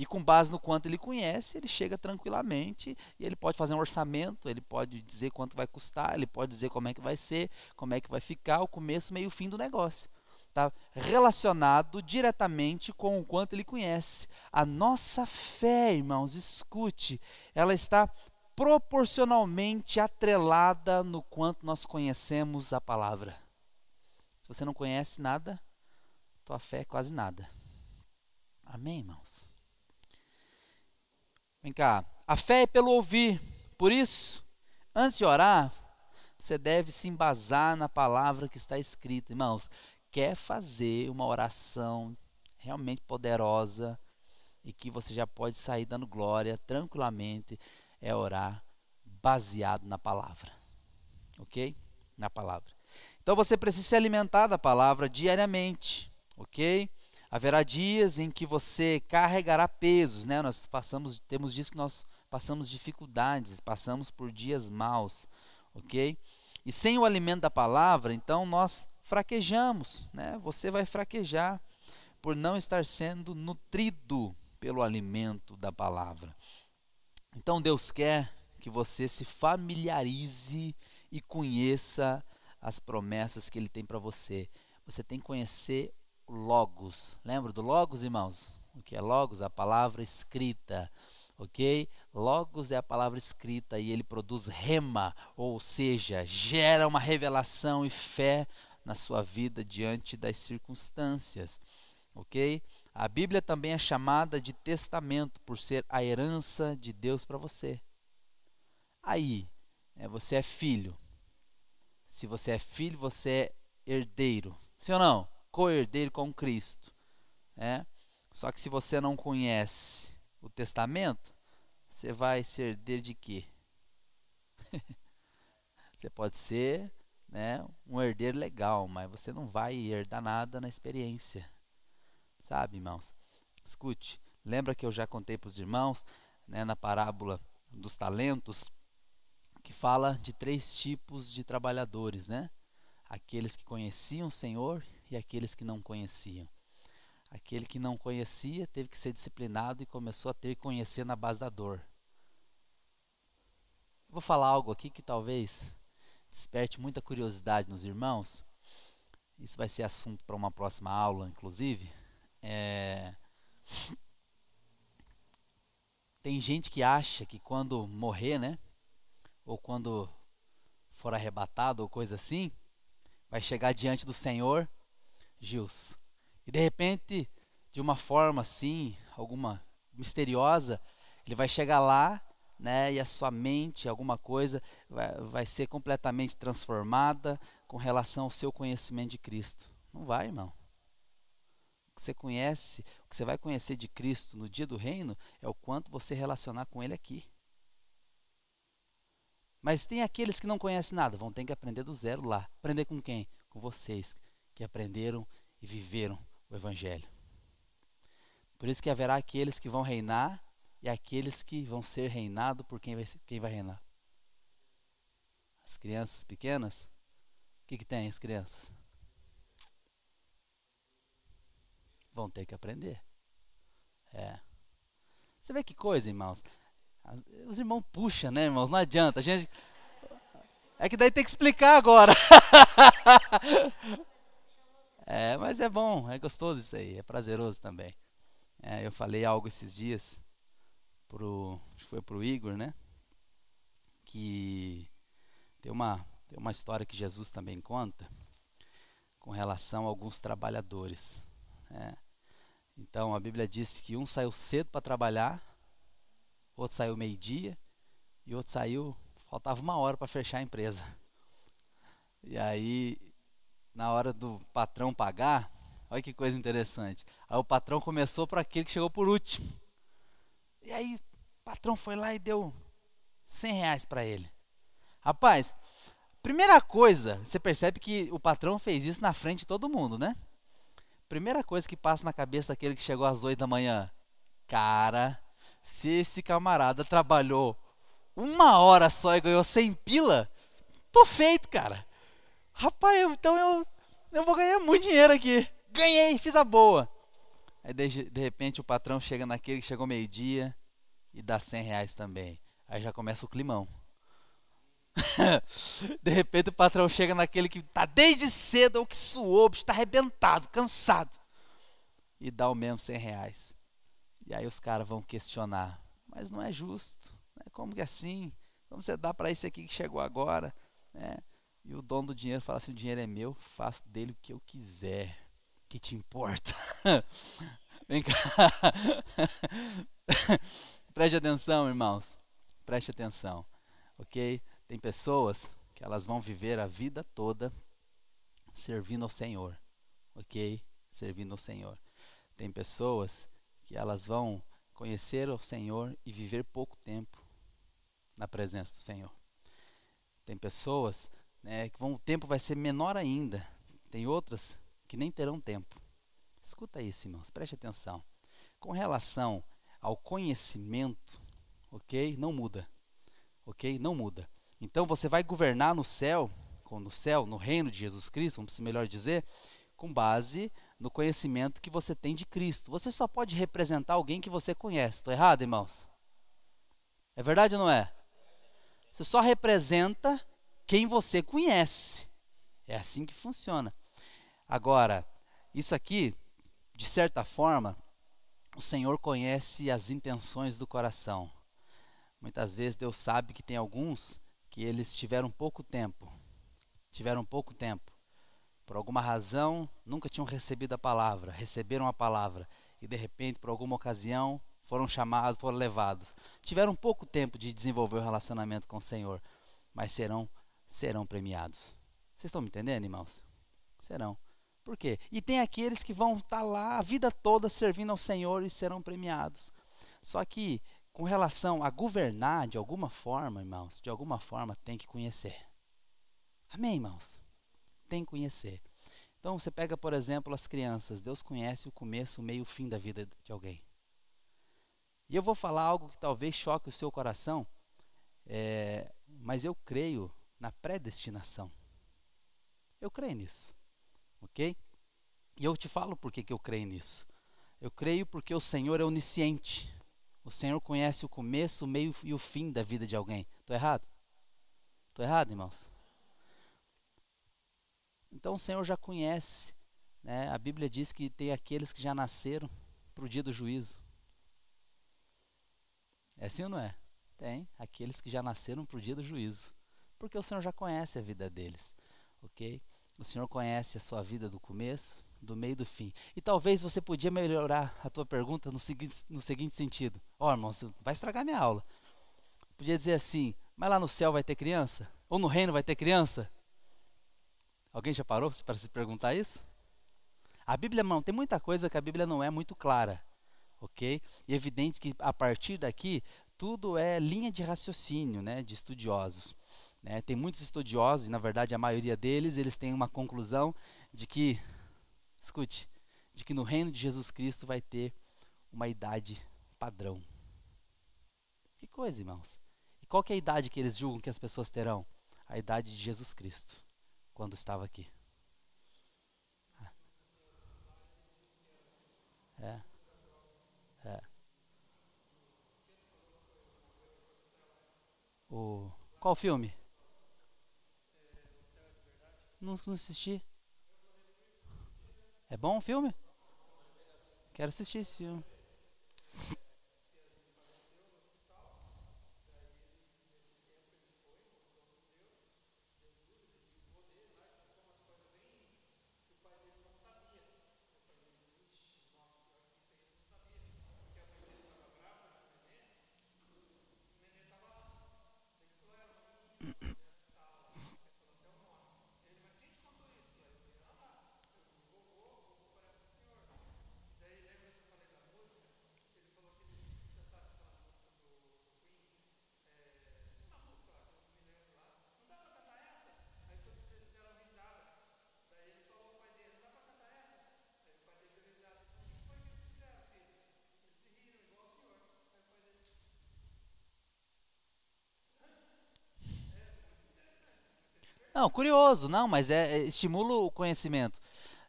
[SPEAKER 1] E com base no quanto ele conhece, ele chega tranquilamente e ele pode fazer um orçamento, ele pode dizer quanto vai custar, ele pode dizer como é que vai ser, como é que vai ficar o começo, meio, fim do negócio está relacionado diretamente com o quanto ele conhece. A nossa fé, irmãos, escute, ela está proporcionalmente atrelada no quanto nós conhecemos a palavra. Se você não conhece nada, tua fé é quase nada. Amém, irmãos? Vem cá. A fé é pelo ouvir. Por isso, antes de orar, você deve se embasar na palavra que está escrita. Irmãos, quer fazer uma oração realmente poderosa e que você já pode sair dando glória tranquilamente, é orar baseado na palavra. Ok? Na palavra. Então você precisa se alimentar da palavra diariamente. Ok? Haverá dias em que você carregará pesos, né? Nós passamos, temos dias que nós passamos dificuldades, passamos por dias maus, ok? E sem o alimento da palavra, então nós fraquejamos, né? Você vai fraquejar por não estar sendo nutrido pelo alimento da palavra. Então Deus quer que você se familiarize e conheça as promessas que ele tem para você. Você tem que conhecer Logos. Lembra do Logos, irmãos? O que é Logos? A palavra escrita ok? Logos é a palavra escrita e ele produz rema, ou seja, gera uma revelação e fé na sua vida diante das circunstâncias, ok? A Bíblia também é chamada de testamento por ser a herança de Deus para você. Aí, é, você é filho. Se você é filho, você é herdeiro. Sim ou não? Co-herdeiro com Cristo. É? Só que se você não conhece o testamento, você vai ser herdeiro de quê? você pode ser né, um herdeiro legal, mas você não vai herdar nada na experiência. Sabe, irmãos? Escute, lembra que eu já contei para os irmãos, né, na parábola dos talentos, que fala de três tipos de trabalhadores, né? Aqueles que conheciam o Senhor e aqueles que não conheciam. Aquele que não conhecia teve que ser disciplinado e começou a ter que conhecer na base da dor. Vou falar algo aqui que talvez desperte muita curiosidade nos irmãos. Isso vai ser assunto para uma próxima aula, inclusive. É... Tem gente que acha que quando morrer, né? Ou quando for arrebatado ou coisa assim, vai chegar diante do Senhor, Gils. E de repente, de uma forma assim, alguma misteriosa, ele vai chegar lá, né, e a sua mente, alguma coisa, vai, vai ser completamente transformada com relação ao seu conhecimento de Cristo. Não vai, irmão. O que você conhece, o que você vai conhecer de Cristo no dia do reino é o quanto você relacionar com Ele aqui. Mas tem aqueles que não conhecem nada, vão ter que aprender do zero lá. Aprender com quem? Com vocês, que aprenderam e viveram o Evangelho. Por isso que haverá aqueles que vão reinar e aqueles que vão ser reinados por quem vai, quem vai reinar. As crianças pequenas, o que, que tem as crianças? Vão ter que aprender. É. Você vê que coisa, irmãos? Os irmãos puxam, né, irmãos? Não adianta. A gente. É que daí tem que explicar agora. é, mas é bom, é gostoso isso aí, é prazeroso também. É, eu falei algo esses dias pro, acho que foi pro Igor, né? Que tem uma tem uma história que Jesus também conta com relação a alguns trabalhadores. Né? Então a Bíblia diz que um saiu cedo para trabalhar outro saiu meio-dia e outro saiu, faltava uma hora para fechar a empresa. E aí, na hora do patrão pagar, olha que coisa interessante. Aí o patrão começou para aquele que chegou por último. E aí, o patrão foi lá e deu 100 reais para ele. Rapaz, primeira coisa, você percebe que o patrão fez isso na frente de todo mundo, né? Primeira coisa que passa na cabeça daquele que chegou às 8 da manhã. Cara, se esse camarada trabalhou uma hora só e ganhou 100 pila, tô feito, cara. Rapaz, então eu, eu vou ganhar muito dinheiro aqui. Ganhei, fiz a boa. Aí de, de repente o patrão chega naquele que chegou meio-dia e dá 100 reais também. Aí já começa o climão. de repente o patrão chega naquele que tá desde cedo ou que suou, está arrebentado, cansado. E dá o mesmo 100 reais. E aí os caras vão questionar, mas não é justo. Né? Como que é assim? Como você dá para esse aqui que chegou agora? Né? E o dono do dinheiro fala assim: o dinheiro é meu, faço dele o que eu quiser. Que te importa? Vem cá. Preste atenção, irmãos. Preste atenção. Ok? Tem pessoas que elas vão viver a vida toda servindo ao Senhor. Ok? Servindo ao Senhor. Tem pessoas que elas vão conhecer o Senhor e viver pouco tempo na presença do Senhor. Tem pessoas né, que vão, o tempo vai ser menor ainda. Tem outras que nem terão tempo. Escuta isso, irmãos, preste atenção. Com relação ao conhecimento, ok? Não muda. Ok? Não muda. Então você vai governar no céu, no céu, no reino de Jesus Cristo, vamos melhor dizer, com base no conhecimento que você tem de Cristo. Você só pode representar alguém que você conhece. Estou errado, irmãos? É verdade ou não é? Você só representa quem você conhece. É assim que funciona. Agora, isso aqui, de certa forma, o Senhor conhece as intenções do coração. Muitas vezes Deus sabe que tem alguns que eles tiveram pouco tempo. Tiveram pouco tempo por alguma razão, nunca tinham recebido a palavra, receberam a palavra e de repente, por alguma ocasião, foram chamados, foram levados. Tiveram pouco tempo de desenvolver o relacionamento com o Senhor, mas serão serão premiados. Vocês estão me entendendo, irmãos? Serão. Por quê? E tem aqueles que vão estar lá a vida toda servindo ao Senhor e serão premiados. Só que com relação a governar de alguma forma, irmãos, de alguma forma tem que conhecer. Amém, irmãos? tem que conhecer. Então você pega, por exemplo, as crianças. Deus conhece o começo, o meio e o fim da vida de alguém. E eu vou falar algo que talvez choque o seu coração, é, mas eu creio na predestinação. Eu creio nisso, ok? E eu te falo por que, eu creio nisso. Eu creio porque o Senhor é onisciente. O Senhor conhece o começo, o meio e o fim da vida de alguém. Estou errado? Estou errado, irmãos? Então o Senhor já conhece. Né? A Bíblia diz que tem aqueles que já nasceram para o dia do juízo. É assim ou não é? Tem aqueles que já nasceram para o dia do juízo. Porque o Senhor já conhece a vida deles. Ok? O Senhor conhece a sua vida do começo, do meio e do fim. E talvez você podia melhorar a tua pergunta no seguinte, no seguinte sentido. Ó, oh, irmão, você vai estragar minha aula. Podia dizer assim, mas lá no céu vai ter criança? Ou no reino vai ter criança? Alguém já parou para se perguntar isso? A Bíblia não, tem muita coisa que a Bíblia não é muito clara, ok? E é evidente que a partir daqui tudo é linha de raciocínio, né, de estudiosos. Né? Tem muitos estudiosos, e na verdade a maioria deles, eles têm uma conclusão de que, escute, de que no reino de Jesus Cristo vai ter uma idade padrão. Que coisa, irmãos. E qual é a idade que eles julgam que as pessoas terão? A idade de Jesus Cristo quando estava aqui. É. É. O qual filme? Não, assisti. É bom o filme? Quero assistir esse filme. Não, curioso, não, mas é, é estimula o conhecimento.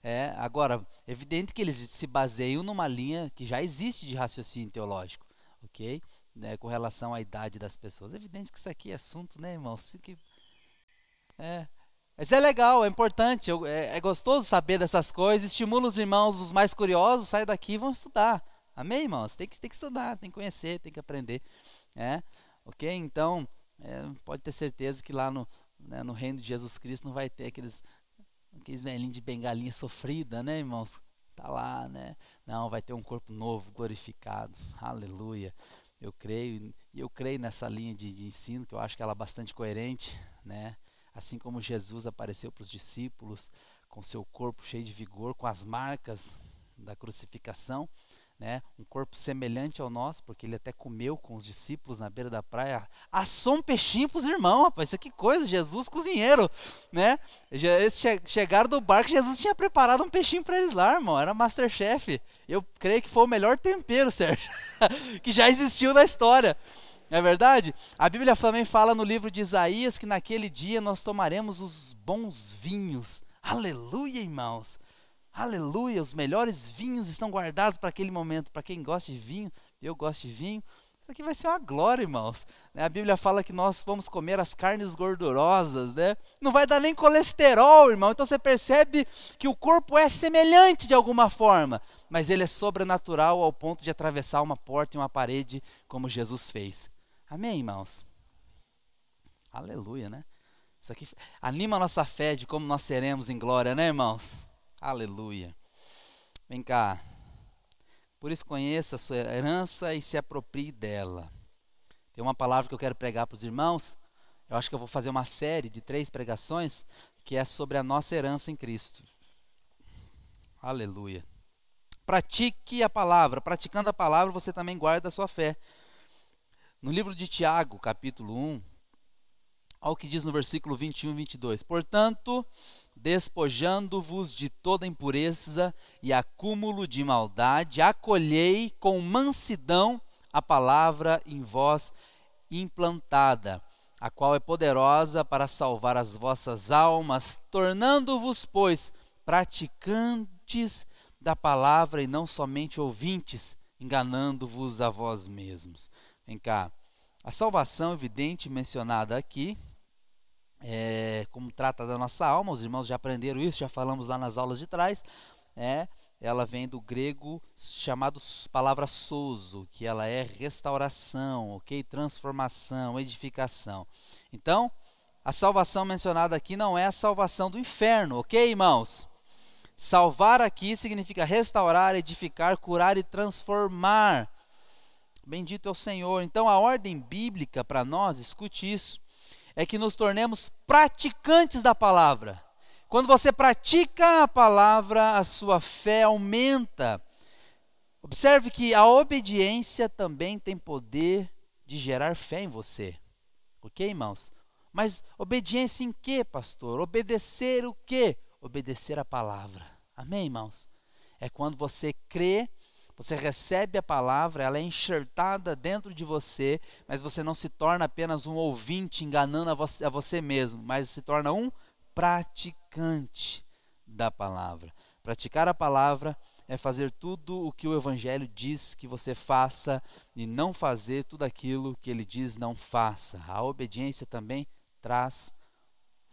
[SPEAKER 1] É, agora, evidente que eles se baseiam numa linha que já existe de raciocínio teológico, ok? Né, com relação à idade das pessoas. É evidente que isso aqui é assunto, né, irmão? Que, é, mas é legal, é importante, é, é, gostoso saber dessas coisas, estimula os irmãos, os mais curiosos, saem daqui e vão estudar. Amém, irmãos? Tem que, tem que estudar, tem que conhecer, tem que aprender. É, ok? Então, é, pode ter certeza que lá no, né, no reino de Jesus Cristo não vai ter aqueles, aqueles velhinhos de bengalinha sofrida, né, irmãos? Tá lá, né? Não, vai ter um corpo novo, glorificado. Aleluia. Eu creio, e eu creio nessa linha de, de ensino, que eu acho que ela é bastante coerente, né? Assim como Jesus apareceu para os discípulos com seu corpo cheio de vigor, com as marcas da crucificação, né, um corpo semelhante ao nosso, porque ele até comeu com os discípulos na beira da praia. Assou um peixinho para os irmãos, rapaz. Isso que coisa, Jesus cozinheiro, né? Eles chegaram do barco, Jesus tinha preparado um peixinho para eles lá, irmão. Era Masterchef. Eu creio que foi o melhor tempero, Sérgio, que já existiu na história. Não é verdade? A Bíblia também fala no livro de Isaías que naquele dia nós tomaremos os bons vinhos. Aleluia, irmãos. Aleluia, os melhores vinhos estão guardados para aquele momento. Para quem gosta de vinho, eu gosto de vinho. Isso aqui vai ser uma glória, irmãos. A Bíblia fala que nós vamos comer as carnes gordurosas, né? Não vai dar nem colesterol, irmão. Então você percebe que o corpo é semelhante de alguma forma, mas ele é sobrenatural ao ponto de atravessar uma porta e uma parede, como Jesus fez. Amém, irmãos? Aleluia, né? Isso aqui anima a nossa fé de como nós seremos em glória, né, irmãos? Aleluia. Vem cá. Por isso conheça a sua herança e se aproprie dela. Tem uma palavra que eu quero pregar para os irmãos. Eu acho que eu vou fazer uma série de três pregações que é sobre a nossa herança em Cristo. Aleluia. Pratique a palavra. Praticando a palavra, você também guarda a sua fé. No livro de Tiago, capítulo 1, ao que diz no versículo 21 e 22. Portanto, despojando-vos de toda impureza e acúmulo de maldade, acolhei com mansidão a palavra em vós implantada, a qual é poderosa para salvar as vossas almas, tornando-vos, pois, praticantes da palavra e não somente ouvintes, enganando-vos a vós mesmos. Vem cá. A salvação evidente mencionada aqui é, como trata da nossa alma, os irmãos já aprenderam isso, já falamos lá nas aulas de trás, é, ela vem do grego chamado palavra souzo, que ela é restauração, ok? Transformação, edificação. Então, a salvação mencionada aqui não é a salvação do inferno, ok, irmãos? Salvar aqui significa restaurar, edificar, curar e transformar. Bendito é o Senhor. Então, a ordem bíblica para nós, escute isso, é que nos tornemos praticantes da palavra. Quando você pratica a palavra, a sua fé aumenta. Observe que a obediência também tem poder de gerar fé em você. Ok, irmãos? Mas obediência em que, pastor? Obedecer o quê? Obedecer a palavra. Amém, irmãos? É quando você crê, você recebe a palavra, ela é enxertada dentro de você, mas você não se torna apenas um ouvinte enganando a você, a você mesmo, mas se torna um praticante da palavra. Praticar a palavra é fazer tudo o que o Evangelho diz que você faça e não fazer tudo aquilo que ele diz não faça. A obediência também traz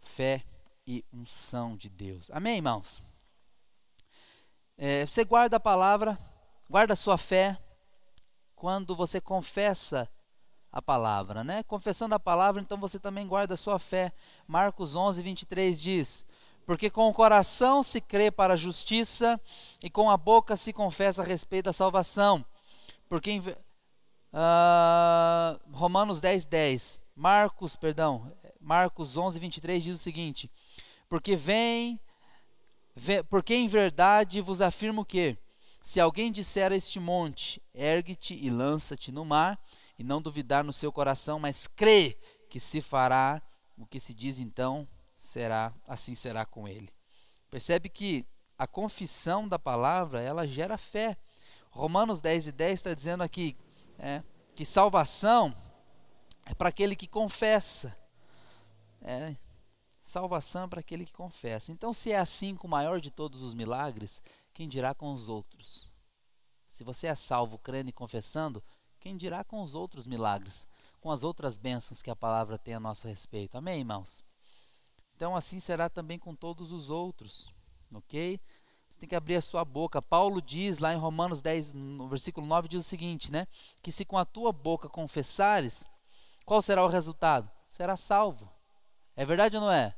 [SPEAKER 1] fé e unção de Deus. Amém, irmãos? É, você guarda a palavra, guarda sua fé quando você confessa a palavra, né? Confessando a palavra, então você também guarda sua fé. Marcos 11, 23 diz: Porque com o coração se crê para a justiça e com a boca se confessa a respeito da salvação. Porque em, uh, Romanos 10, 10, Marcos, perdão, Marcos 11, 23 diz o seguinte: Porque vem porque em verdade vos afirmo que, se alguém disser a este monte, ergue-te e lança-te no mar, e não duvidar no seu coração, mas crê que se fará o que se diz então, será, assim será com ele. Percebe que a confissão da palavra, ela gera fé. Romanos 10 e 10 está dizendo aqui é, que salvação é para aquele que confessa. É, salvação é para aquele que confessa. Então, se é assim com o maior de todos os milagres, quem dirá com os outros? Se você é salvo crendo e confessando, quem dirá com os outros milagres, com as outras bênçãos que a palavra tem a nosso respeito? Amém, irmãos? Então, assim será também com todos os outros, ok? Você tem que abrir a sua boca. Paulo diz lá em Romanos 10, no versículo 9, diz o seguinte, né? Que se com a tua boca confessares, qual será o resultado? Será salvo. É verdade ou não é?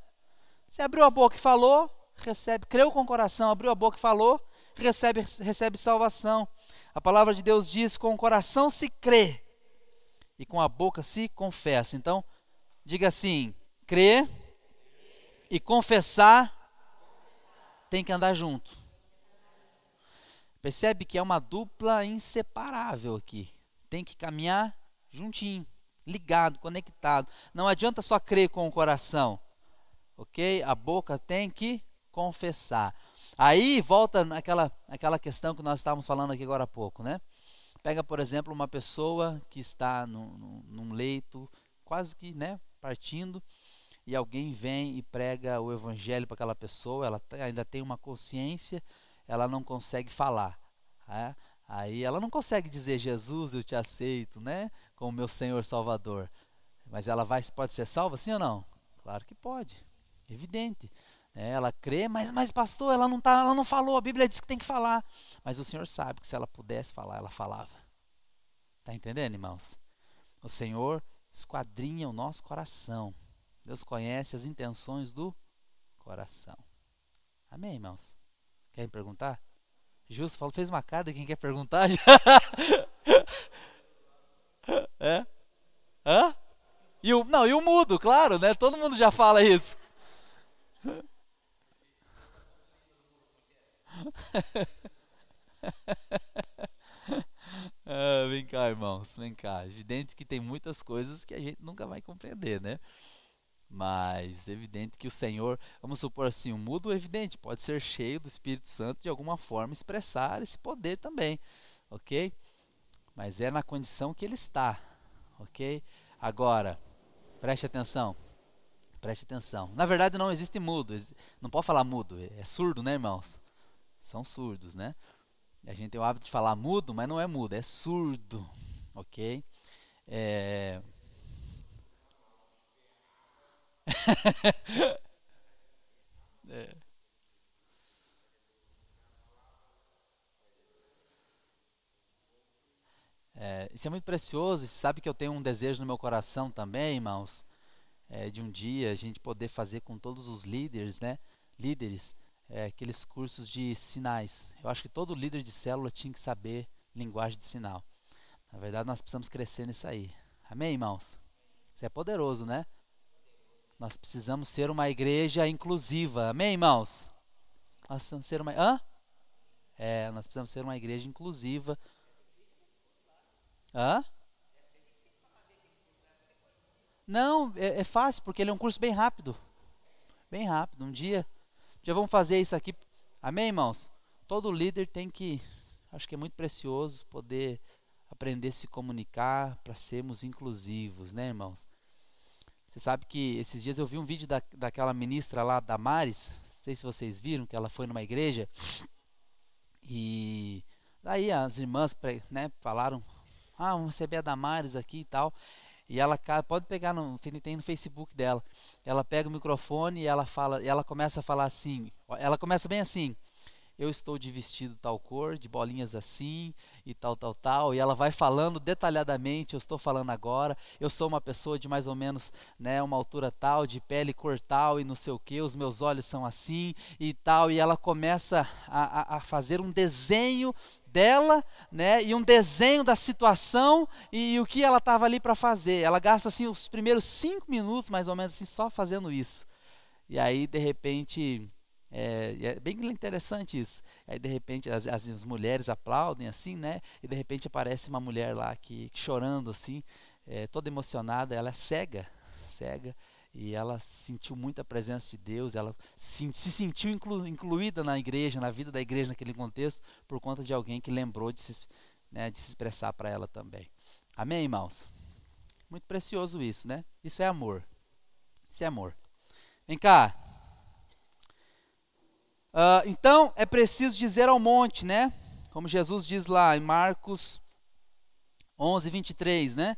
[SPEAKER 1] Você abriu a boca e falou, recebe, creu com o coração, abriu a boca e falou, recebe, recebe salvação. A palavra de Deus diz: com o coração se crê e com a boca se confessa. Então, diga assim: crer e confessar tem que andar junto. Percebe que é uma dupla inseparável aqui. Tem que caminhar juntinho ligado, conectado. Não adianta só crer com o coração, ok? A boca tem que confessar. Aí volta naquela aquela questão que nós estávamos falando aqui agora há pouco, né? Pega, por exemplo, uma pessoa que está no, no, num leito, quase que né, partindo, e alguém vem e prega o evangelho para aquela pessoa, ela ainda tem uma consciência, ela não consegue falar. Né? Aí ela não consegue dizer Jesus, eu te aceito, né? como meu Senhor Salvador. Mas ela vai, pode ser salva, sim ou não? Claro que pode, evidente. É, ela crê, mas, mas pastor, ela não, tá, ela não falou, a Bíblia diz que tem que falar. Mas o Senhor sabe que se ela pudesse falar, ela falava. Está entendendo, irmãos? O Senhor esquadrinha o nosso coração. Deus conhece as intenções do coração. Amém, irmãos? Querem perguntar? Justo falou, fez uma cara quem quer perguntar já. É? Hã? E o, não, e o mudo, claro, né? Todo mundo já fala isso. ah, vem cá, irmãos, vem cá. Evidente que tem muitas coisas que a gente nunca vai compreender, né? Mas evidente que o Senhor, vamos supor assim, o mudo evidente pode ser cheio do Espírito Santo de alguma forma expressar esse poder também, ok? Mas é na condição que ele está, ok? Agora, preste atenção. Preste atenção. Na verdade, não existe mudo. Não pode falar mudo. É surdo, né, irmãos? São surdos, né? A gente tem o hábito de falar mudo, mas não é mudo, é surdo, ok? É... é. É, isso é muito precioso. Sabe que eu tenho um desejo no meu coração também, irmãos, é, de um dia a gente poder fazer com todos os líderes, né? Líderes, é, aqueles cursos de sinais. Eu acho que todo líder de célula tinha que saber linguagem de sinal. Na verdade, nós precisamos crescer nisso aí. Amém, irmãos? Isso é poderoso, né? Nós precisamos ser uma igreja inclusiva. Amém, irmãos? Nós precisamos ser uma. Hã? É, nós precisamos ser uma igreja inclusiva. Hã? Não, é, é, fácil, porque ele é um curso bem rápido. Bem rápido. Um dia, já vamos fazer isso aqui. Amém, irmãos? Todo líder tem que, acho que é muito precioso poder aprender a se comunicar para sermos inclusivos, né, irmãos? Você sabe que esses dias eu vi um vídeo da, daquela ministra lá, da Maris, não sei se vocês viram, que ela foi numa igreja e daí as irmãs né, falaram ah, vamos receber a Damares aqui e tal. E ela pode pegar no tem no Facebook dela. Ela pega o microfone e ela fala, e ela começa a falar assim. Ela começa bem assim: eu estou de vestido tal cor, de bolinhas assim e tal, tal, tal. E ela vai falando detalhadamente, eu estou falando agora, eu sou uma pessoa de mais ou menos, né, uma altura tal, de pele cor tal e não sei o que, os meus olhos são assim e tal. E ela começa a, a, a fazer um desenho dela, né, e um desenho da situação e, e o que ela estava ali para fazer. Ela gasta assim os primeiros cinco minutos, mais ou menos, assim, só fazendo isso. E aí, de repente, é, é, bem interessante isso. Aí de repente as, as, mulheres aplaudem assim, né? E de repente aparece uma mulher lá que chorando assim, é, toda emocionada. Ela é cega, cega e ela sentiu muita presença de Deus, ela se, se sentiu inclu, incluída na igreja, na vida da igreja naquele contexto, por conta de alguém que lembrou de se, né, de se expressar para ela também. Amém, irmãos? Muito precioso isso, né? Isso é amor. Isso é amor. Vem cá. Uh, então, é preciso dizer ao monte, né? Como Jesus diz lá em Marcos 11, 23, né?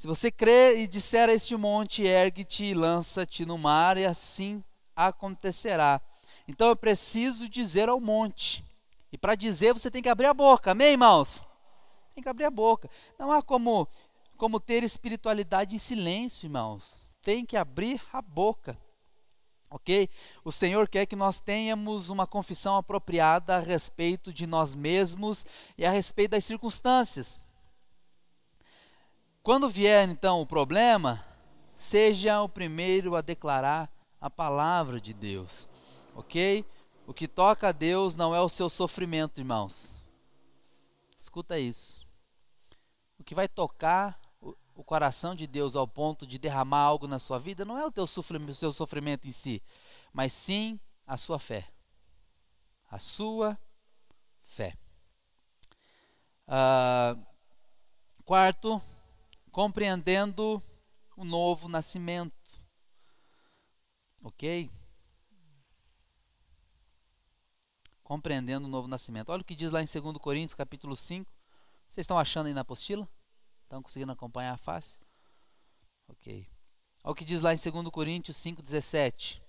[SPEAKER 1] Se você crer e disser a este monte, ergue-te e lança-te no mar, e assim acontecerá. Então é preciso dizer ao monte. E para dizer, você tem que abrir a boca. Amém, irmãos? Tem que abrir a boca. Não há como, como ter espiritualidade em silêncio, irmãos. Tem que abrir a boca. Ok? O Senhor quer que nós tenhamos uma confissão apropriada a respeito de nós mesmos e a respeito das circunstâncias. Quando vier então o problema, seja o primeiro a declarar a palavra de Deus, ok? O que toca a Deus não é o seu sofrimento, irmãos. Escuta isso. O que vai tocar o, coração de Deus ao ponto de derramar algo na sua vida não é o teu sofrimento, o seu sofrimento em si, mas sim a sua fé. A sua fé. Uh, quarto, compreendendo o novo nascimento. Ok? Compreendendo o novo nascimento. Olha o que diz lá em 2 Coríntios, capítulo 5. Vocês estão achando aí na apostila? Estão conseguindo acompanhar fácil? Ok. Olha o que diz lá em 2 Coríntios 5,17.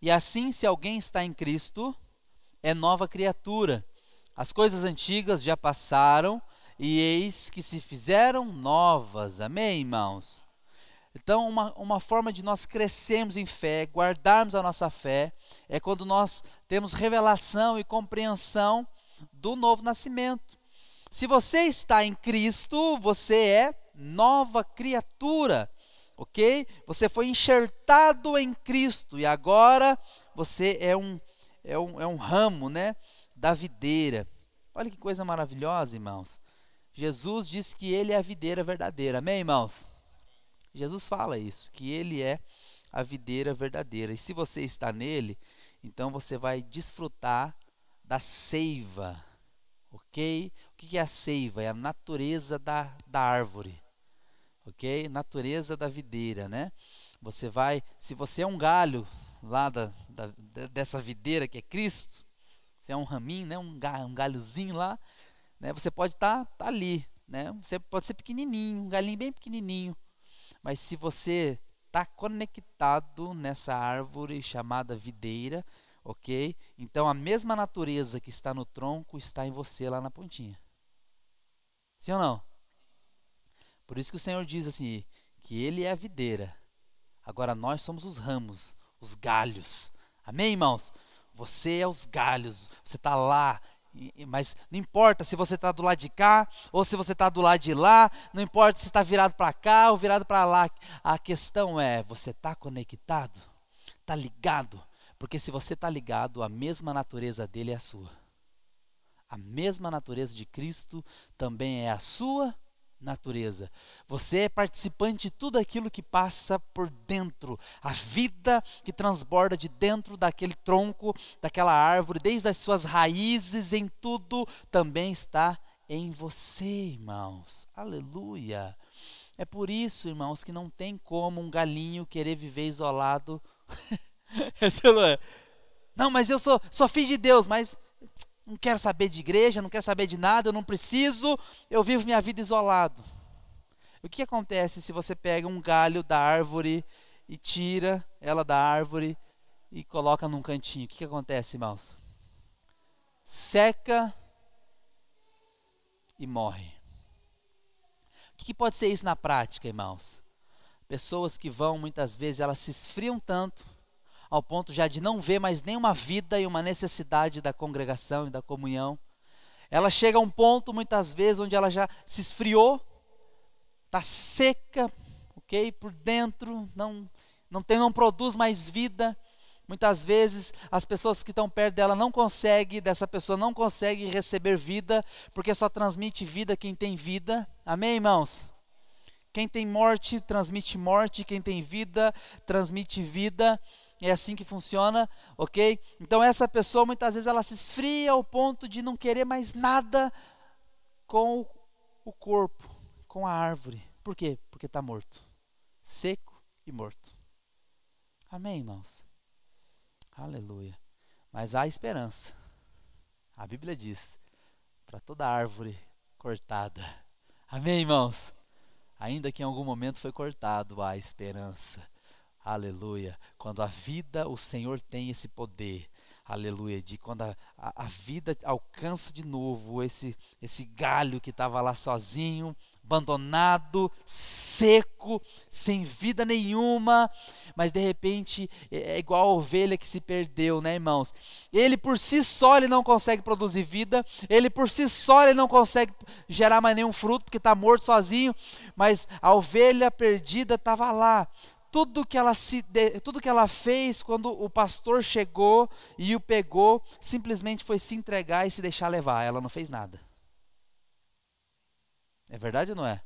[SPEAKER 1] E assim, se alguém está em Cristo, é nova criatura. As coisas antigas já passaram, e eis que se fizeram novas. Amém, irmãos? Então, uma, uma forma de nós crescermos em fé, guardarmos a nossa fé, é quando nós temos revelação e compreensão do novo nascimento. Se você está em Cristo, você é nova criatura, ok? Você foi enxertado em Cristo e agora você é um, é um, é um ramo, né? Da videira. Olha que coisa maravilhosa, irmãos. Jesus diz que ele é a videira verdadeira. Amém, irmãos? Jesus fala isso, que ele é a videira verdadeira. E se você está nele, então você vai desfrutar da seiva. Ok? O que é a seiva? É a natureza da, da árvore. Ok? Natureza da videira, né? Você vai, se você é um galho lá da, da dessa videira que é Cristo, você é um raminho, né? um, um galhozinho lá, né? Você pode estar tá, tá ali, né? Você pode ser pequenininho, um galinho bem pequenininho, mas se você está conectado nessa árvore chamada videira, ok? Então a mesma natureza que está no tronco está em você lá na pontinha. Sim ou não? Por isso que o Senhor diz assim: que Ele é a videira, agora nós somos os ramos, os galhos. Amém, irmãos? Você é os galhos, você está lá, mas não importa se você está do lado de cá ou se você está do lado de lá, não importa se está virado para cá ou virado para lá. A questão é: você está conectado? Está ligado? Porque se você está ligado, a mesma natureza dele é a sua. A mesma natureza de Cristo também é a sua natureza. Você é participante de tudo aquilo que passa por dentro, a vida que transborda de dentro daquele tronco, daquela árvore, desde as suas raízes, em tudo, também está em você, irmãos. Aleluia. É por isso, irmãos, que não tem como um galinho querer viver isolado. É. não, mas eu sou, sou filho de Deus, mas não quero saber de igreja, não quero saber de nada, eu não preciso, eu vivo minha vida isolado. O que acontece se você pega um galho da árvore e tira ela da árvore e coloca num cantinho? O que acontece, irmãos? Seca e morre. O que pode ser isso na prática, irmãos? Pessoas que vão, muitas vezes, elas se esfriam tanto ao ponto já de não ver mais nenhuma vida e uma necessidade da congregação e da comunhão. Ela chega a um ponto, muitas vezes, onde ela já se esfriou, está seca, ok? Por dentro, não, não, tem, não produz mais vida. Muitas vezes as pessoas que estão perto dela não conseguem, dessa pessoa não conseguem receber vida, porque só transmite vida quem tem vida. Amém, irmãos? Quem tem morte transmite morte, quem tem vida transmite vida. É assim que funciona, ok? Então essa pessoa muitas vezes ela se esfria ao ponto de não querer mais nada com o corpo, com a árvore. Por quê? Porque está morto, seco e morto. Amém, irmãos? Aleluia. Mas há esperança. A Bíblia diz: para toda árvore cortada. Amém, irmãos? Ainda que em algum momento foi cortado, há esperança. Aleluia. Quando a vida, o Senhor tem esse poder. Aleluia. De quando a, a, a vida alcança de novo esse, esse galho que estava lá sozinho, abandonado, seco, sem vida nenhuma, mas de repente é, é igual a ovelha que se perdeu, né, irmãos? Ele por si só ele não consegue produzir vida, ele por si só ele não consegue gerar mais nenhum fruto porque está morto sozinho, mas a ovelha perdida estava lá, tudo que ela se tudo que ela fez quando o pastor chegou e o pegou, simplesmente foi se entregar e se deixar levar. Ela não fez nada. É verdade ou não é?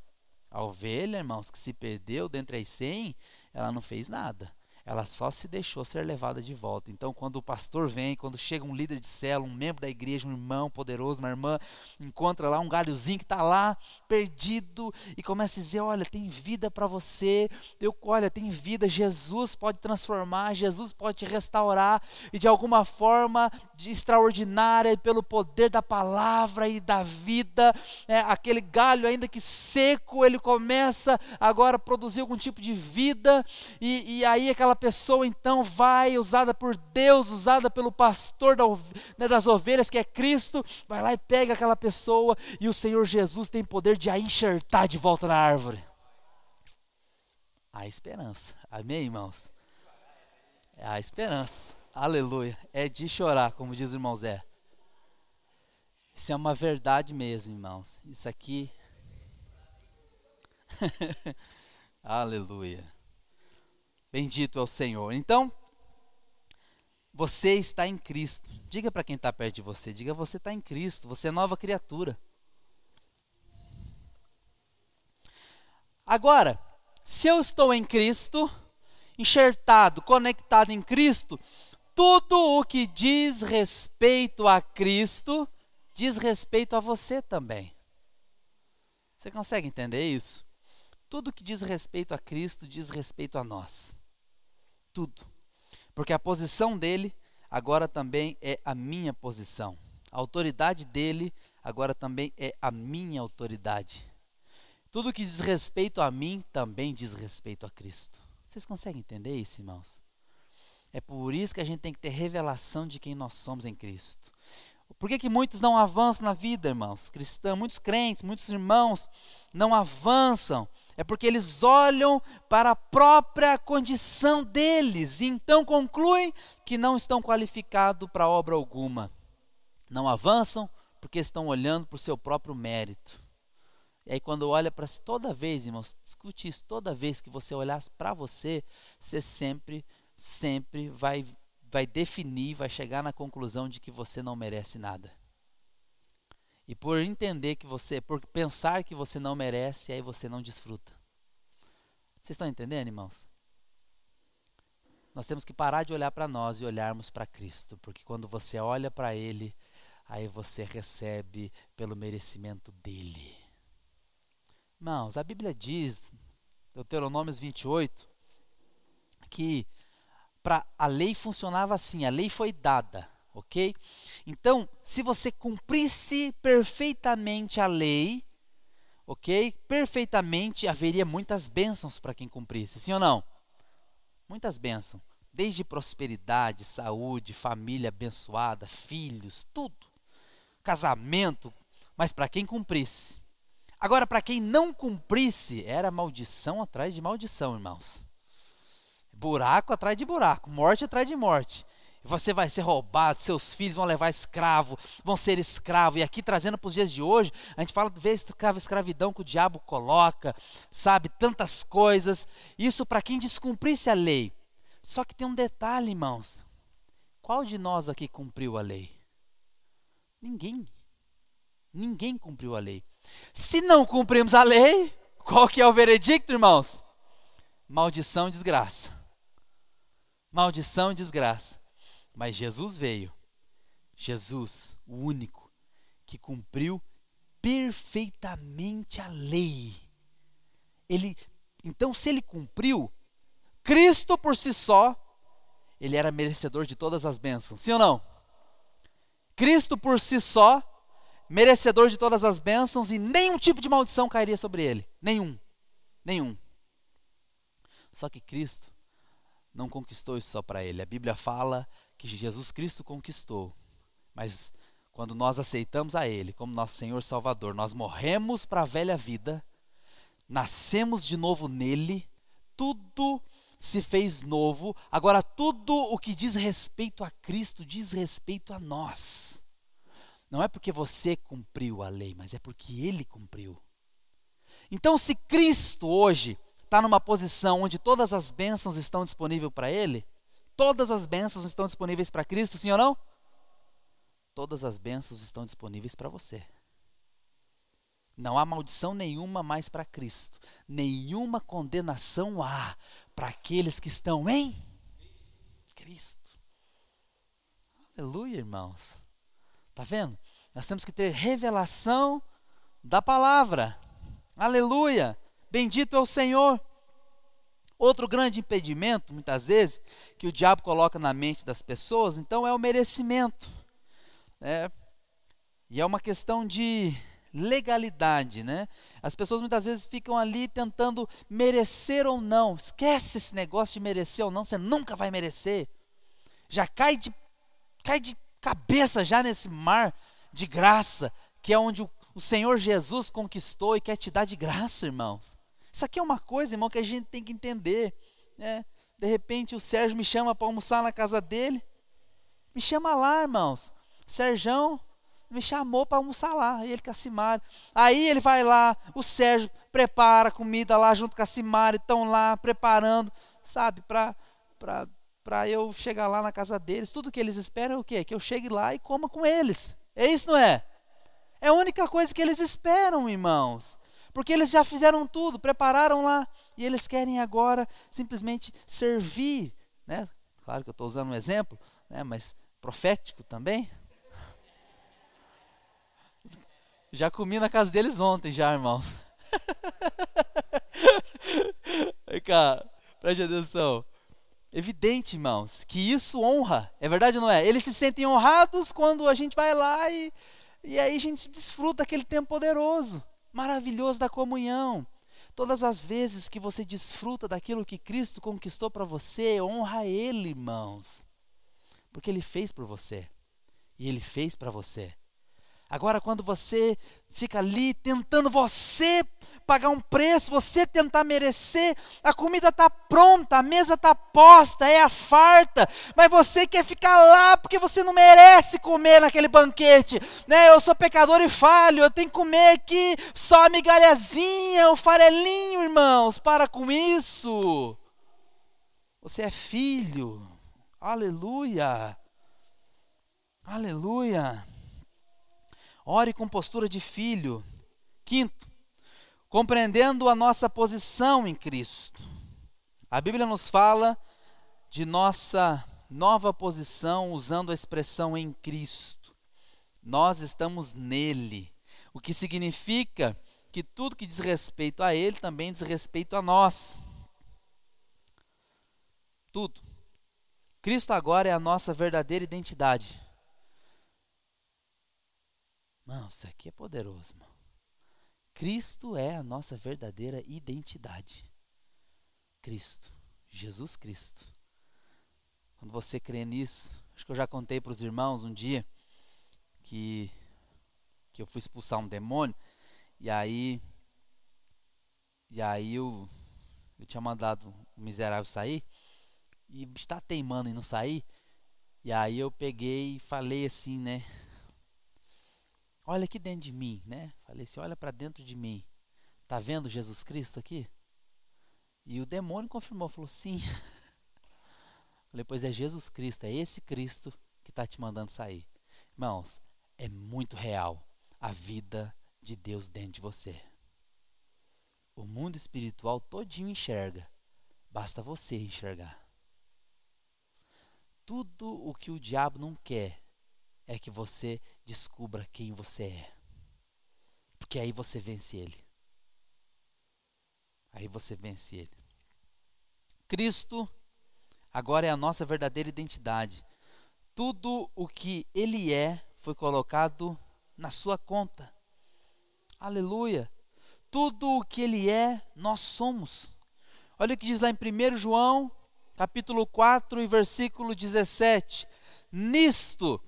[SPEAKER 1] A ovelha, irmãos, que se perdeu dentre as cem, ela não fez nada ela só se deixou ser levada de volta. Então, quando o pastor vem, quando chega um líder de célula, um membro da igreja, um irmão poderoso, uma irmã, encontra lá um galhozinho que está lá, perdido, e começa a dizer: Olha, tem vida para você, eu, olha, tem vida, Jesus pode transformar, Jesus pode te restaurar, e de alguma forma de extraordinária, pelo poder da palavra e da vida, é, aquele galho, ainda que seco, ele começa agora a produzir algum tipo de vida, e, e aí aquela pessoa então vai, usada por Deus, usada pelo pastor né, das ovelhas, que é Cristo, vai lá e pega aquela pessoa e o Senhor Jesus tem poder de a enxertar de volta na árvore. Há esperança. Amém, irmãos? É a esperança. Aleluia. É de chorar, como diz o irmão Zé. Isso é uma verdade mesmo, irmãos. Isso aqui. Aleluia. Bendito é o Senhor. Então, você está em Cristo. Diga para quem está perto de você, diga você está em Cristo, você é nova criatura. Agora, se eu estou em Cristo, enxertado, conectado em Cristo, tudo o que diz respeito a Cristo diz respeito a você também. Você consegue entender isso? Tudo que diz respeito a Cristo diz respeito a nós tudo. Porque a posição dele agora também é a minha posição. A autoridade dele agora também é a minha autoridade. Tudo que diz respeito a mim também diz respeito a Cristo. Vocês conseguem entender isso, irmãos? É por isso que a gente tem que ter revelação de quem nós somos em Cristo. Por que, que muitos não avançam na vida, irmãos? Cristãos, muitos crentes, muitos irmãos não avançam. É porque eles olham para a própria condição deles e então concluem que não estão qualificados para obra alguma. Não avançam porque estão olhando para o seu próprio mérito. E aí, quando olha para toda vez, irmãos, escute isso, toda vez que você olhar para você, você sempre, sempre vai vai definir, vai chegar na conclusão de que você não merece nada. E por entender que você, por pensar que você não merece, aí você não desfruta. Vocês estão entendendo, irmãos? Nós temos que parar de olhar para nós e olharmos para Cristo, porque quando você olha para Ele, aí você recebe pelo merecimento dele. Irmãos, a Bíblia diz, Deuteronômios 28, que para a lei funcionava assim, a lei foi dada, ok? Então, se você cumprisse perfeitamente a lei, ok? Perfeitamente haveria muitas bênçãos para quem cumprisse, sim ou não? Muitas bênçãos, desde prosperidade, saúde, família abençoada, filhos, tudo, casamento, mas para quem cumprisse. Agora, para quem não cumprisse, era maldição atrás de maldição, irmãos. Buraco atrás de buraco, morte atrás de morte. Você vai ser roubado, seus filhos vão levar escravo, vão ser escravo. E aqui trazendo para os dias de hoje, a gente fala vê escravidão que o diabo coloca, sabe, tantas coisas. Isso para quem descumprisse a lei. Só que tem um detalhe, irmãos. Qual de nós aqui cumpriu a lei? Ninguém. Ninguém cumpriu a lei. Se não cumprimos a lei, qual que é o veredicto, irmãos? Maldição e desgraça maldição e desgraça. Mas Jesus veio. Jesus, o único, que cumpriu perfeitamente a lei. Ele, então, se ele cumpriu, Cristo por si só, ele era merecedor de todas as bênçãos. Sim ou não? Cristo por si só, merecedor de todas as bênçãos e nenhum tipo de maldição cairia sobre ele. Nenhum. Nenhum. Só que Cristo não conquistou isso só para ele. A Bíblia fala que Jesus Cristo conquistou. Mas quando nós aceitamos a Ele como nosso Senhor Salvador, nós morremos para a velha vida, nascemos de novo nele, tudo se fez novo. Agora, tudo o que diz respeito a Cristo diz respeito a nós. Não é porque você cumpriu a lei, mas é porque Ele cumpriu. Então, se Cristo hoje está numa posição onde todas as bênçãos estão disponíveis para ele? Todas as bênçãos estão disponíveis para Cristo, sim ou não? Todas as bênçãos estão disponíveis para você. Não há maldição nenhuma mais para Cristo. Nenhuma condenação há para aqueles que estão em Cristo. Aleluia, irmãos. Está vendo? Nós temos que ter revelação da palavra. Aleluia. Bendito é o Senhor. Outro grande impedimento, muitas vezes, que o diabo coloca na mente das pessoas, então, é o merecimento. É, e é uma questão de legalidade, né? As pessoas muitas vezes ficam ali tentando merecer ou não. Esquece esse negócio de merecer ou não, você nunca vai merecer. Já cai de, cai de cabeça já nesse mar de graça, que é onde o, o Senhor Jesus conquistou e quer te dar de graça, irmãos. Isso aqui é uma coisa, irmão, que a gente tem que entender. Né? De repente o Sérgio me chama para almoçar na casa dele. Me chama lá, irmãos. Sérgio me chamou para almoçar lá, ele com a Simara. Aí ele vai lá, o Sérgio prepara a comida lá junto com a Simara, estão lá preparando, sabe, para para eu chegar lá na casa deles. Tudo que eles esperam é o quê? Que eu chegue lá e coma com eles. É isso, não é? É a única coisa que eles esperam, irmãos. Porque eles já fizeram tudo, prepararam lá, e eles querem agora simplesmente servir. Né? Claro que eu estou usando um exemplo, né? mas profético também. Já comi na casa deles ontem, já, irmãos. Vem cá, preste atenção. Evidente, irmãos, que isso honra. É verdade ou não é? Eles se sentem honrados quando a gente vai lá e, e aí a gente desfruta aquele tempo poderoso maravilhoso da comunhão. Todas as vezes que você desfruta daquilo que Cristo conquistou para você, honra Ele, irmãos. Porque Ele fez por você. E Ele fez para você. Agora, quando você fica ali tentando você pagar um preço, você tentar merecer, a comida está pronta, a mesa está posta, é a farta, mas você quer ficar lá porque você não merece comer naquele banquete, né? Eu sou pecador e falho, eu tenho que comer aqui só a migalhazinha, o farelinho, irmãos, para com isso. Você é filho, aleluia, aleluia. Ore com postura de filho. Quinto, compreendendo a nossa posição em Cristo. A Bíblia nos fala de nossa nova posição usando a expressão em Cristo. Nós estamos nele, o que significa que tudo que diz respeito a ele também diz respeito a nós. Tudo. Cristo agora é a nossa verdadeira identidade. Mano, isso aqui é poderoso, mano. Cristo é a nossa verdadeira identidade. Cristo, Jesus Cristo. Quando você crê nisso, acho que eu já contei para os irmãos um dia que que eu fui expulsar um demônio e aí e aí eu eu tinha mandado o miserável sair e está teimando em não sair. E aí eu peguei e falei assim, né? Olha aqui dentro de mim, né? Falei assim, olha para dentro de mim. Tá vendo Jesus Cristo aqui? E o demônio confirmou, falou sim. Falei, pois é Jesus Cristo, é esse Cristo que está te mandando sair. Irmãos, é muito real a vida de Deus dentro de você. O mundo espiritual todinho enxerga. Basta você enxergar. Tudo o que o diabo não quer é que você descubra quem você é. Porque aí você vence ele. Aí você vence ele. Cristo agora é a nossa verdadeira identidade. Tudo o que ele é foi colocado na sua conta. Aleluia. Tudo o que ele é, nós somos. Olha o que diz lá em 1 João, capítulo 4 e versículo 17. Nisto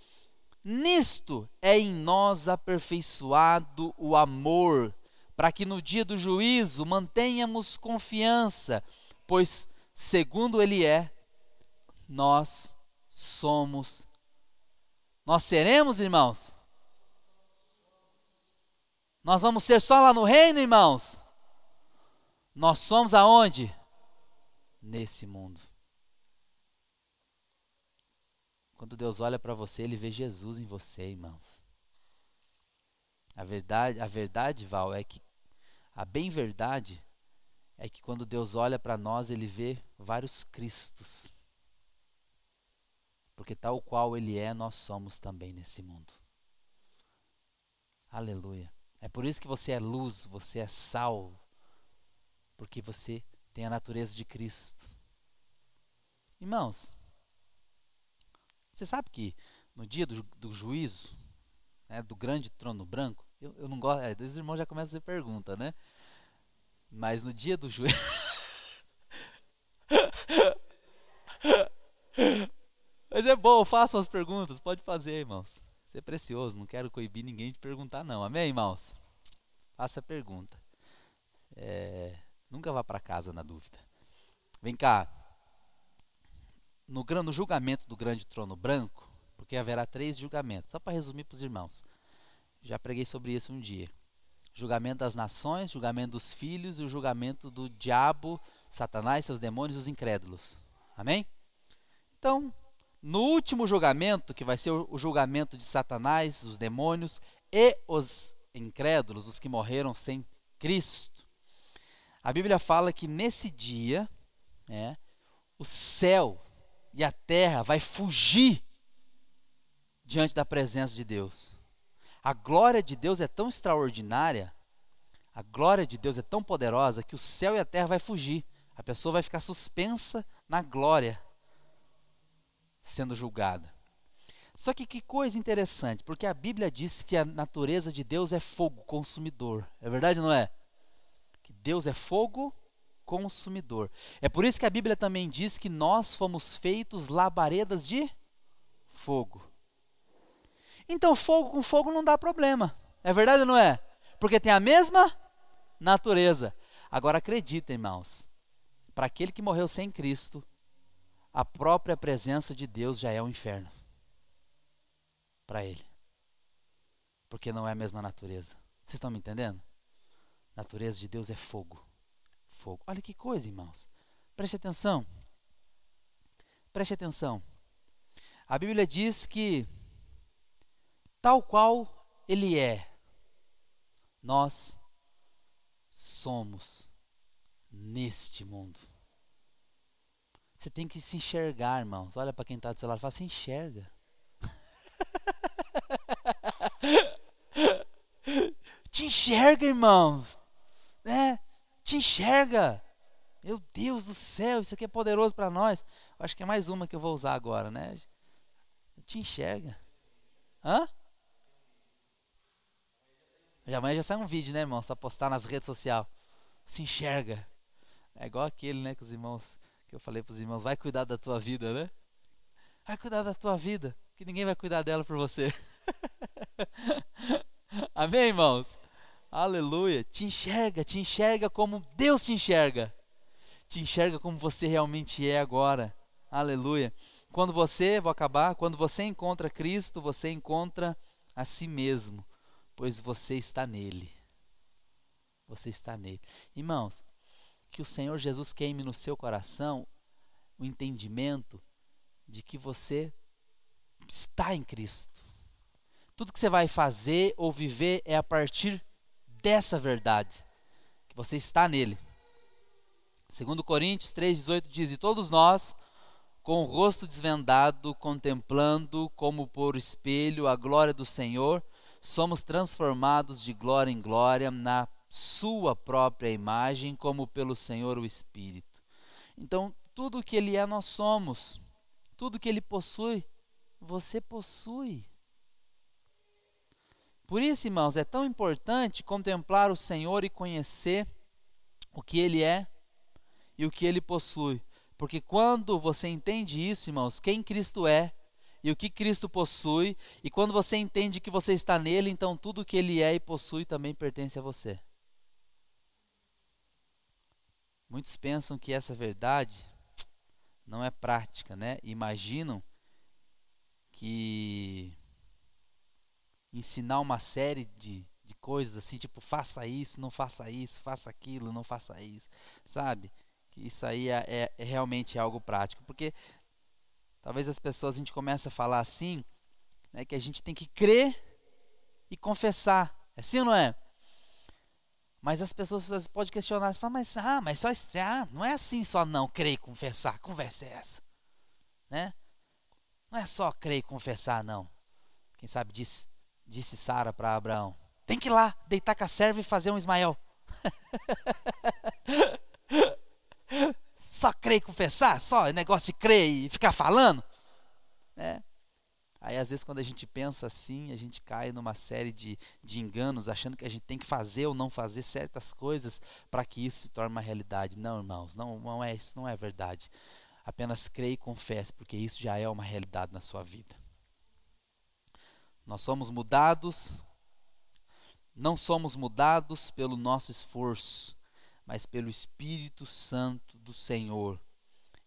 [SPEAKER 1] Nisto é em nós aperfeiçoado o amor, para que no dia do juízo mantenhamos confiança, pois, segundo Ele é, nós somos. Nós seremos, irmãos? Nós vamos ser só lá no reino, irmãos? Nós somos aonde? Nesse mundo. Quando Deus olha para você, ele vê Jesus em você, irmãos. A verdade, a verdade, Val, é que a bem verdade é que quando Deus olha para nós, ele vê vários Cristos. Porque tal qual ele é, nós somos também nesse mundo. Aleluia. É por isso que você é luz, você é sal, porque você tem a natureza de Cristo. Irmãos, você sabe que no dia do, do juízo, né, do grande trono branco, eu, eu não gosto. É, os irmãos já começam a fazer pergunta, né? Mas no dia do juízo. Mas é bom, façam as perguntas, pode fazer, irmãos. Isso é precioso, não quero coibir ninguém de perguntar, não. Amém, irmãos? Faça a pergunta. É, nunca vá para casa na dúvida. Vem cá, no, no julgamento do grande trono branco, porque haverá três julgamentos, só para resumir para os irmãos. Já preguei sobre isso um dia. Julgamento das nações, julgamento dos filhos e o julgamento do diabo, Satanás, seus demônios e os incrédulos. Amém? Então, no último julgamento, que vai ser o julgamento de Satanás, os demônios e os incrédulos, os que morreram sem Cristo, a Bíblia fala que nesse dia, é, o céu e a terra vai fugir diante da presença de Deus. A glória de Deus é tão extraordinária, a glória de Deus é tão poderosa que o céu e a terra vai fugir. A pessoa vai ficar suspensa na glória, sendo julgada. Só que que coisa interessante, porque a Bíblia diz que a natureza de Deus é fogo consumidor. É verdade ou não é? Deus é fogo. É por isso que a Bíblia também diz que nós fomos feitos labaredas de fogo. Então, fogo com fogo não dá problema. É verdade ou não é? Porque tem a mesma natureza. Agora acredita, irmãos, para aquele que morreu sem Cristo, a própria presença de Deus já é um inferno para ele. Porque não é a mesma natureza. Vocês estão me entendendo? A natureza de Deus é fogo. Fogo. Olha que coisa, irmãos. Preste atenção. Preste atenção. A Bíblia diz que, tal qual Ele é, nós somos neste mundo. Você tem que se enxergar, irmãos. Olha para quem está do lado e fala: se enxerga. Te enxerga, irmãos. É, te enxerga. Meu Deus do céu, isso aqui é poderoso para nós. Eu acho que é mais uma que eu vou usar agora, né? Te enxerga. Hã? Amanhã já sai um vídeo, né, irmão? Só postar nas redes sociais. Se enxerga. É igual aquele, né, que os irmãos, que eu falei para os irmãos, vai cuidar da tua vida, né? Vai cuidar da tua vida, que ninguém vai cuidar dela por você. Amém, irmãos? Aleluia. Te enxerga, te enxerga como Deus te enxerga. Te enxerga como você realmente é agora. Aleluia. Quando você, vou acabar, quando você encontra Cristo, você encontra a si mesmo, pois você está nele. Você está nele. Irmãos, que o Senhor Jesus queime no seu coração o entendimento de que você está em Cristo. Tudo que você vai fazer ou viver é a partir dessa verdade, que você está nele. Segundo Coríntios 3:18 diz: "E todos nós, com o rosto desvendado, contemplando como por espelho a glória do Senhor, somos transformados de glória em glória na sua própria imagem, como pelo Senhor o Espírito." Então, tudo que ele é nós somos. Tudo que ele possui, você possui. Por isso, irmãos, é tão importante contemplar o Senhor e conhecer o que Ele é e o que Ele possui. Porque quando você entende isso, irmãos, quem Cristo é e o que Cristo possui, e quando você entende que você está nele, então tudo que Ele é e possui também pertence a você. Muitos pensam que essa verdade não é prática, né? Imaginam que ensinar uma série de, de coisas assim, tipo, faça isso, não faça isso, faça aquilo, não faça isso, sabe? Que isso aí é, é, é realmente algo prático, porque talvez as pessoas a gente comece a falar assim, né, que a gente tem que crer e confessar, é assim ou não é? Mas as pessoas podem questionar, falam, mas ah, mas só ah, não é assim só não crer e confessar, conversa é essa, né? Não é só crer e confessar não. Quem sabe diz Disse Sara para Abraão: Tem que ir lá, deitar com a serva e fazer um Ismael. só crer e confessar? Só negócio de crer e ficar falando? É. Aí, às vezes, quando a gente pensa assim, a gente cai numa série de, de enganos, achando que a gente tem que fazer ou não fazer certas coisas para que isso se torne uma realidade. Não, irmãos, não, não é isso, não é verdade. Apenas creia e confesse, porque isso já é uma realidade na sua vida. Nós somos mudados, não somos mudados pelo nosso esforço, mas pelo Espírito Santo do Senhor.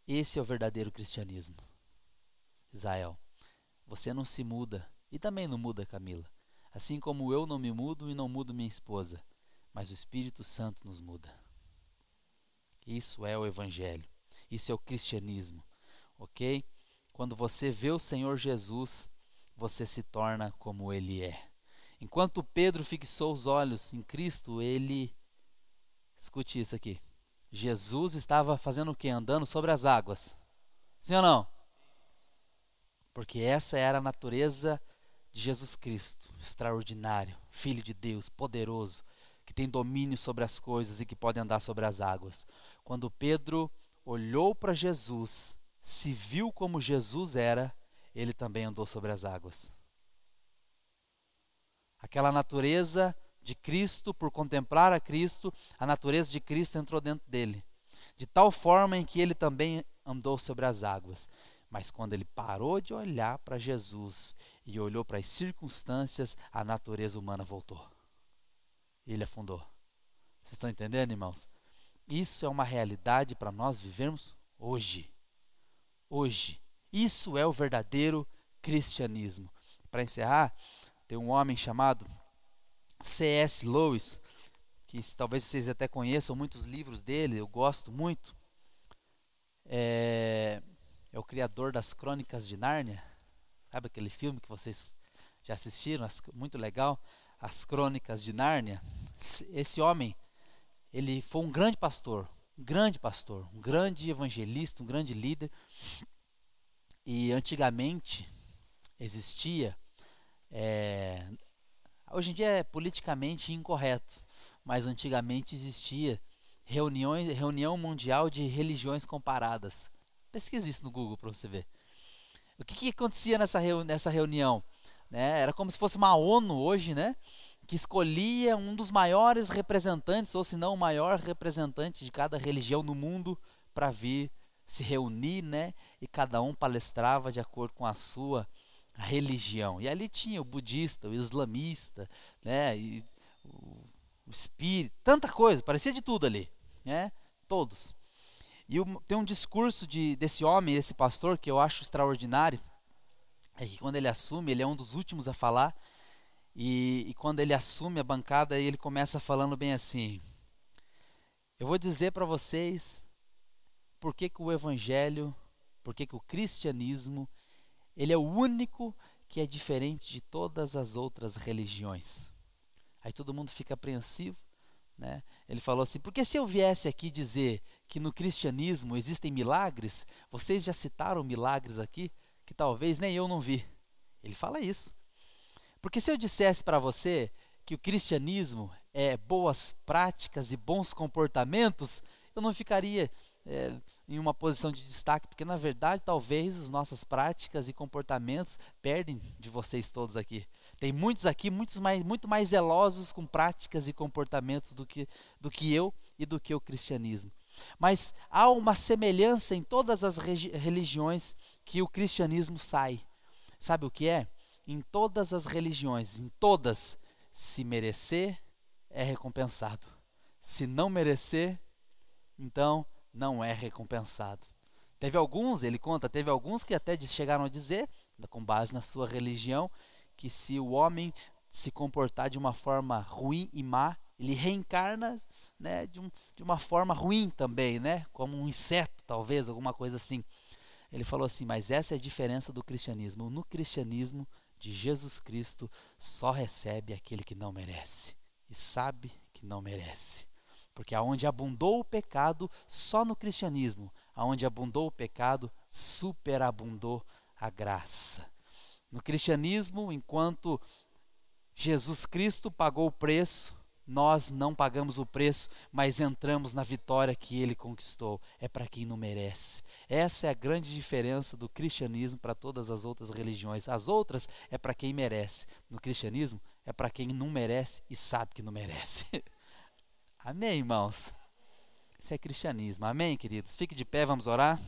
[SPEAKER 1] Esse é o verdadeiro cristianismo. Israel, você não se muda e também não muda Camila. Assim como eu não me mudo e não mudo minha esposa, mas o Espírito Santo nos muda. Isso é o Evangelho. Isso é o cristianismo. Ok? Quando você vê o Senhor Jesus você se torna como ele é. Enquanto Pedro fixou os olhos em Cristo, ele. Escute isso aqui. Jesus estava fazendo o que? Andando sobre as águas. Sim ou não? Porque essa era a natureza de Jesus Cristo, extraordinário, Filho de Deus, poderoso, que tem domínio sobre as coisas e que pode andar sobre as águas. Quando Pedro olhou para Jesus, se viu como Jesus era, ele também andou sobre as águas. Aquela natureza de Cristo, por contemplar a Cristo, a natureza de Cristo entrou dentro dele, de tal forma em que ele também andou sobre as águas. Mas quando ele parou de olhar para Jesus e olhou para as circunstâncias, a natureza humana voltou. Ele afundou. Vocês estão entendendo, irmãos? Isso é uma realidade para nós vivermos hoje. Hoje. Isso é o verdadeiro cristianismo. Para encerrar, tem um homem chamado C.S. Lewis, que talvez vocês até conheçam muitos livros dele, eu gosto muito. É, é o criador das Crônicas de Nárnia. Sabe aquele filme que vocês já assistiram? Muito legal. As Crônicas de Nárnia. Esse homem, ele foi um grande pastor, um grande pastor, um grande evangelista, um grande líder. E antigamente existia é, Hoje em dia é politicamente incorreto, mas antigamente existia reuniões, reunião mundial de religiões comparadas. Pesquise isso no Google para você ver. O que, que acontecia nessa, reu, nessa reunião? Né? Era como se fosse uma ONU hoje, né? que escolhia um dos maiores representantes, ou se não o maior representante de cada religião no mundo, para vir se reunir, né? E cada um palestrava de acordo com a sua religião. E ali tinha o budista, o islamista, né, e o, espírito, tanta coisa, parecia de tudo ali, né? Todos. E o, tem um discurso de, desse homem, desse pastor, que eu acho extraordinário, é que quando ele assume, ele é um dos últimos a falar, e, e quando ele assume a bancada, ele começa falando bem assim: Eu vou dizer para vocês por que, que o evangelho, por que, que o cristianismo ele é o único que é diferente de todas as outras religiões. Aí todo mundo fica apreensivo. Né? Ele falou assim: porque se eu viesse aqui dizer que no cristianismo existem milagres, vocês já citaram milagres aqui que talvez nem eu não vi. Ele fala isso. Porque se eu dissesse para você que o cristianismo é boas práticas e bons comportamentos, eu não ficaria é, em uma posição de destaque, porque na verdade talvez as nossas práticas e comportamentos perdem de vocês todos aqui. Tem muitos aqui muitos mais, muito mais zelosos com práticas e comportamentos do que, do que eu e do que o cristianismo. Mas há uma semelhança em todas as religiões que o cristianismo sai. Sabe o que é? Em todas as religiões, em todas, se merecer, é recompensado. Se não merecer, então não é recompensado. Teve alguns, ele conta, teve alguns que até chegaram a dizer, com base na sua religião, que se o homem se comportar de uma forma ruim e má, ele reencarna né, de, um, de uma forma ruim também, né, como um inseto, talvez, alguma coisa assim. Ele falou assim: mas essa é a diferença do cristianismo. No cristianismo de Jesus Cristo, só recebe aquele que não merece e sabe que não merece. Porque aonde abundou o pecado, só no cristianismo, aonde abundou o pecado, superabundou a graça. No cristianismo, enquanto Jesus Cristo pagou o preço, nós não pagamos o preço, mas entramos na vitória que ele conquistou. É para quem não merece. Essa é a grande diferença do cristianismo para todas as outras religiões. As outras é para quem merece. No cristianismo é para quem não merece e sabe que não merece. Amém, irmãos? Isso é cristianismo. Amém, queridos? Fique de pé, vamos orar.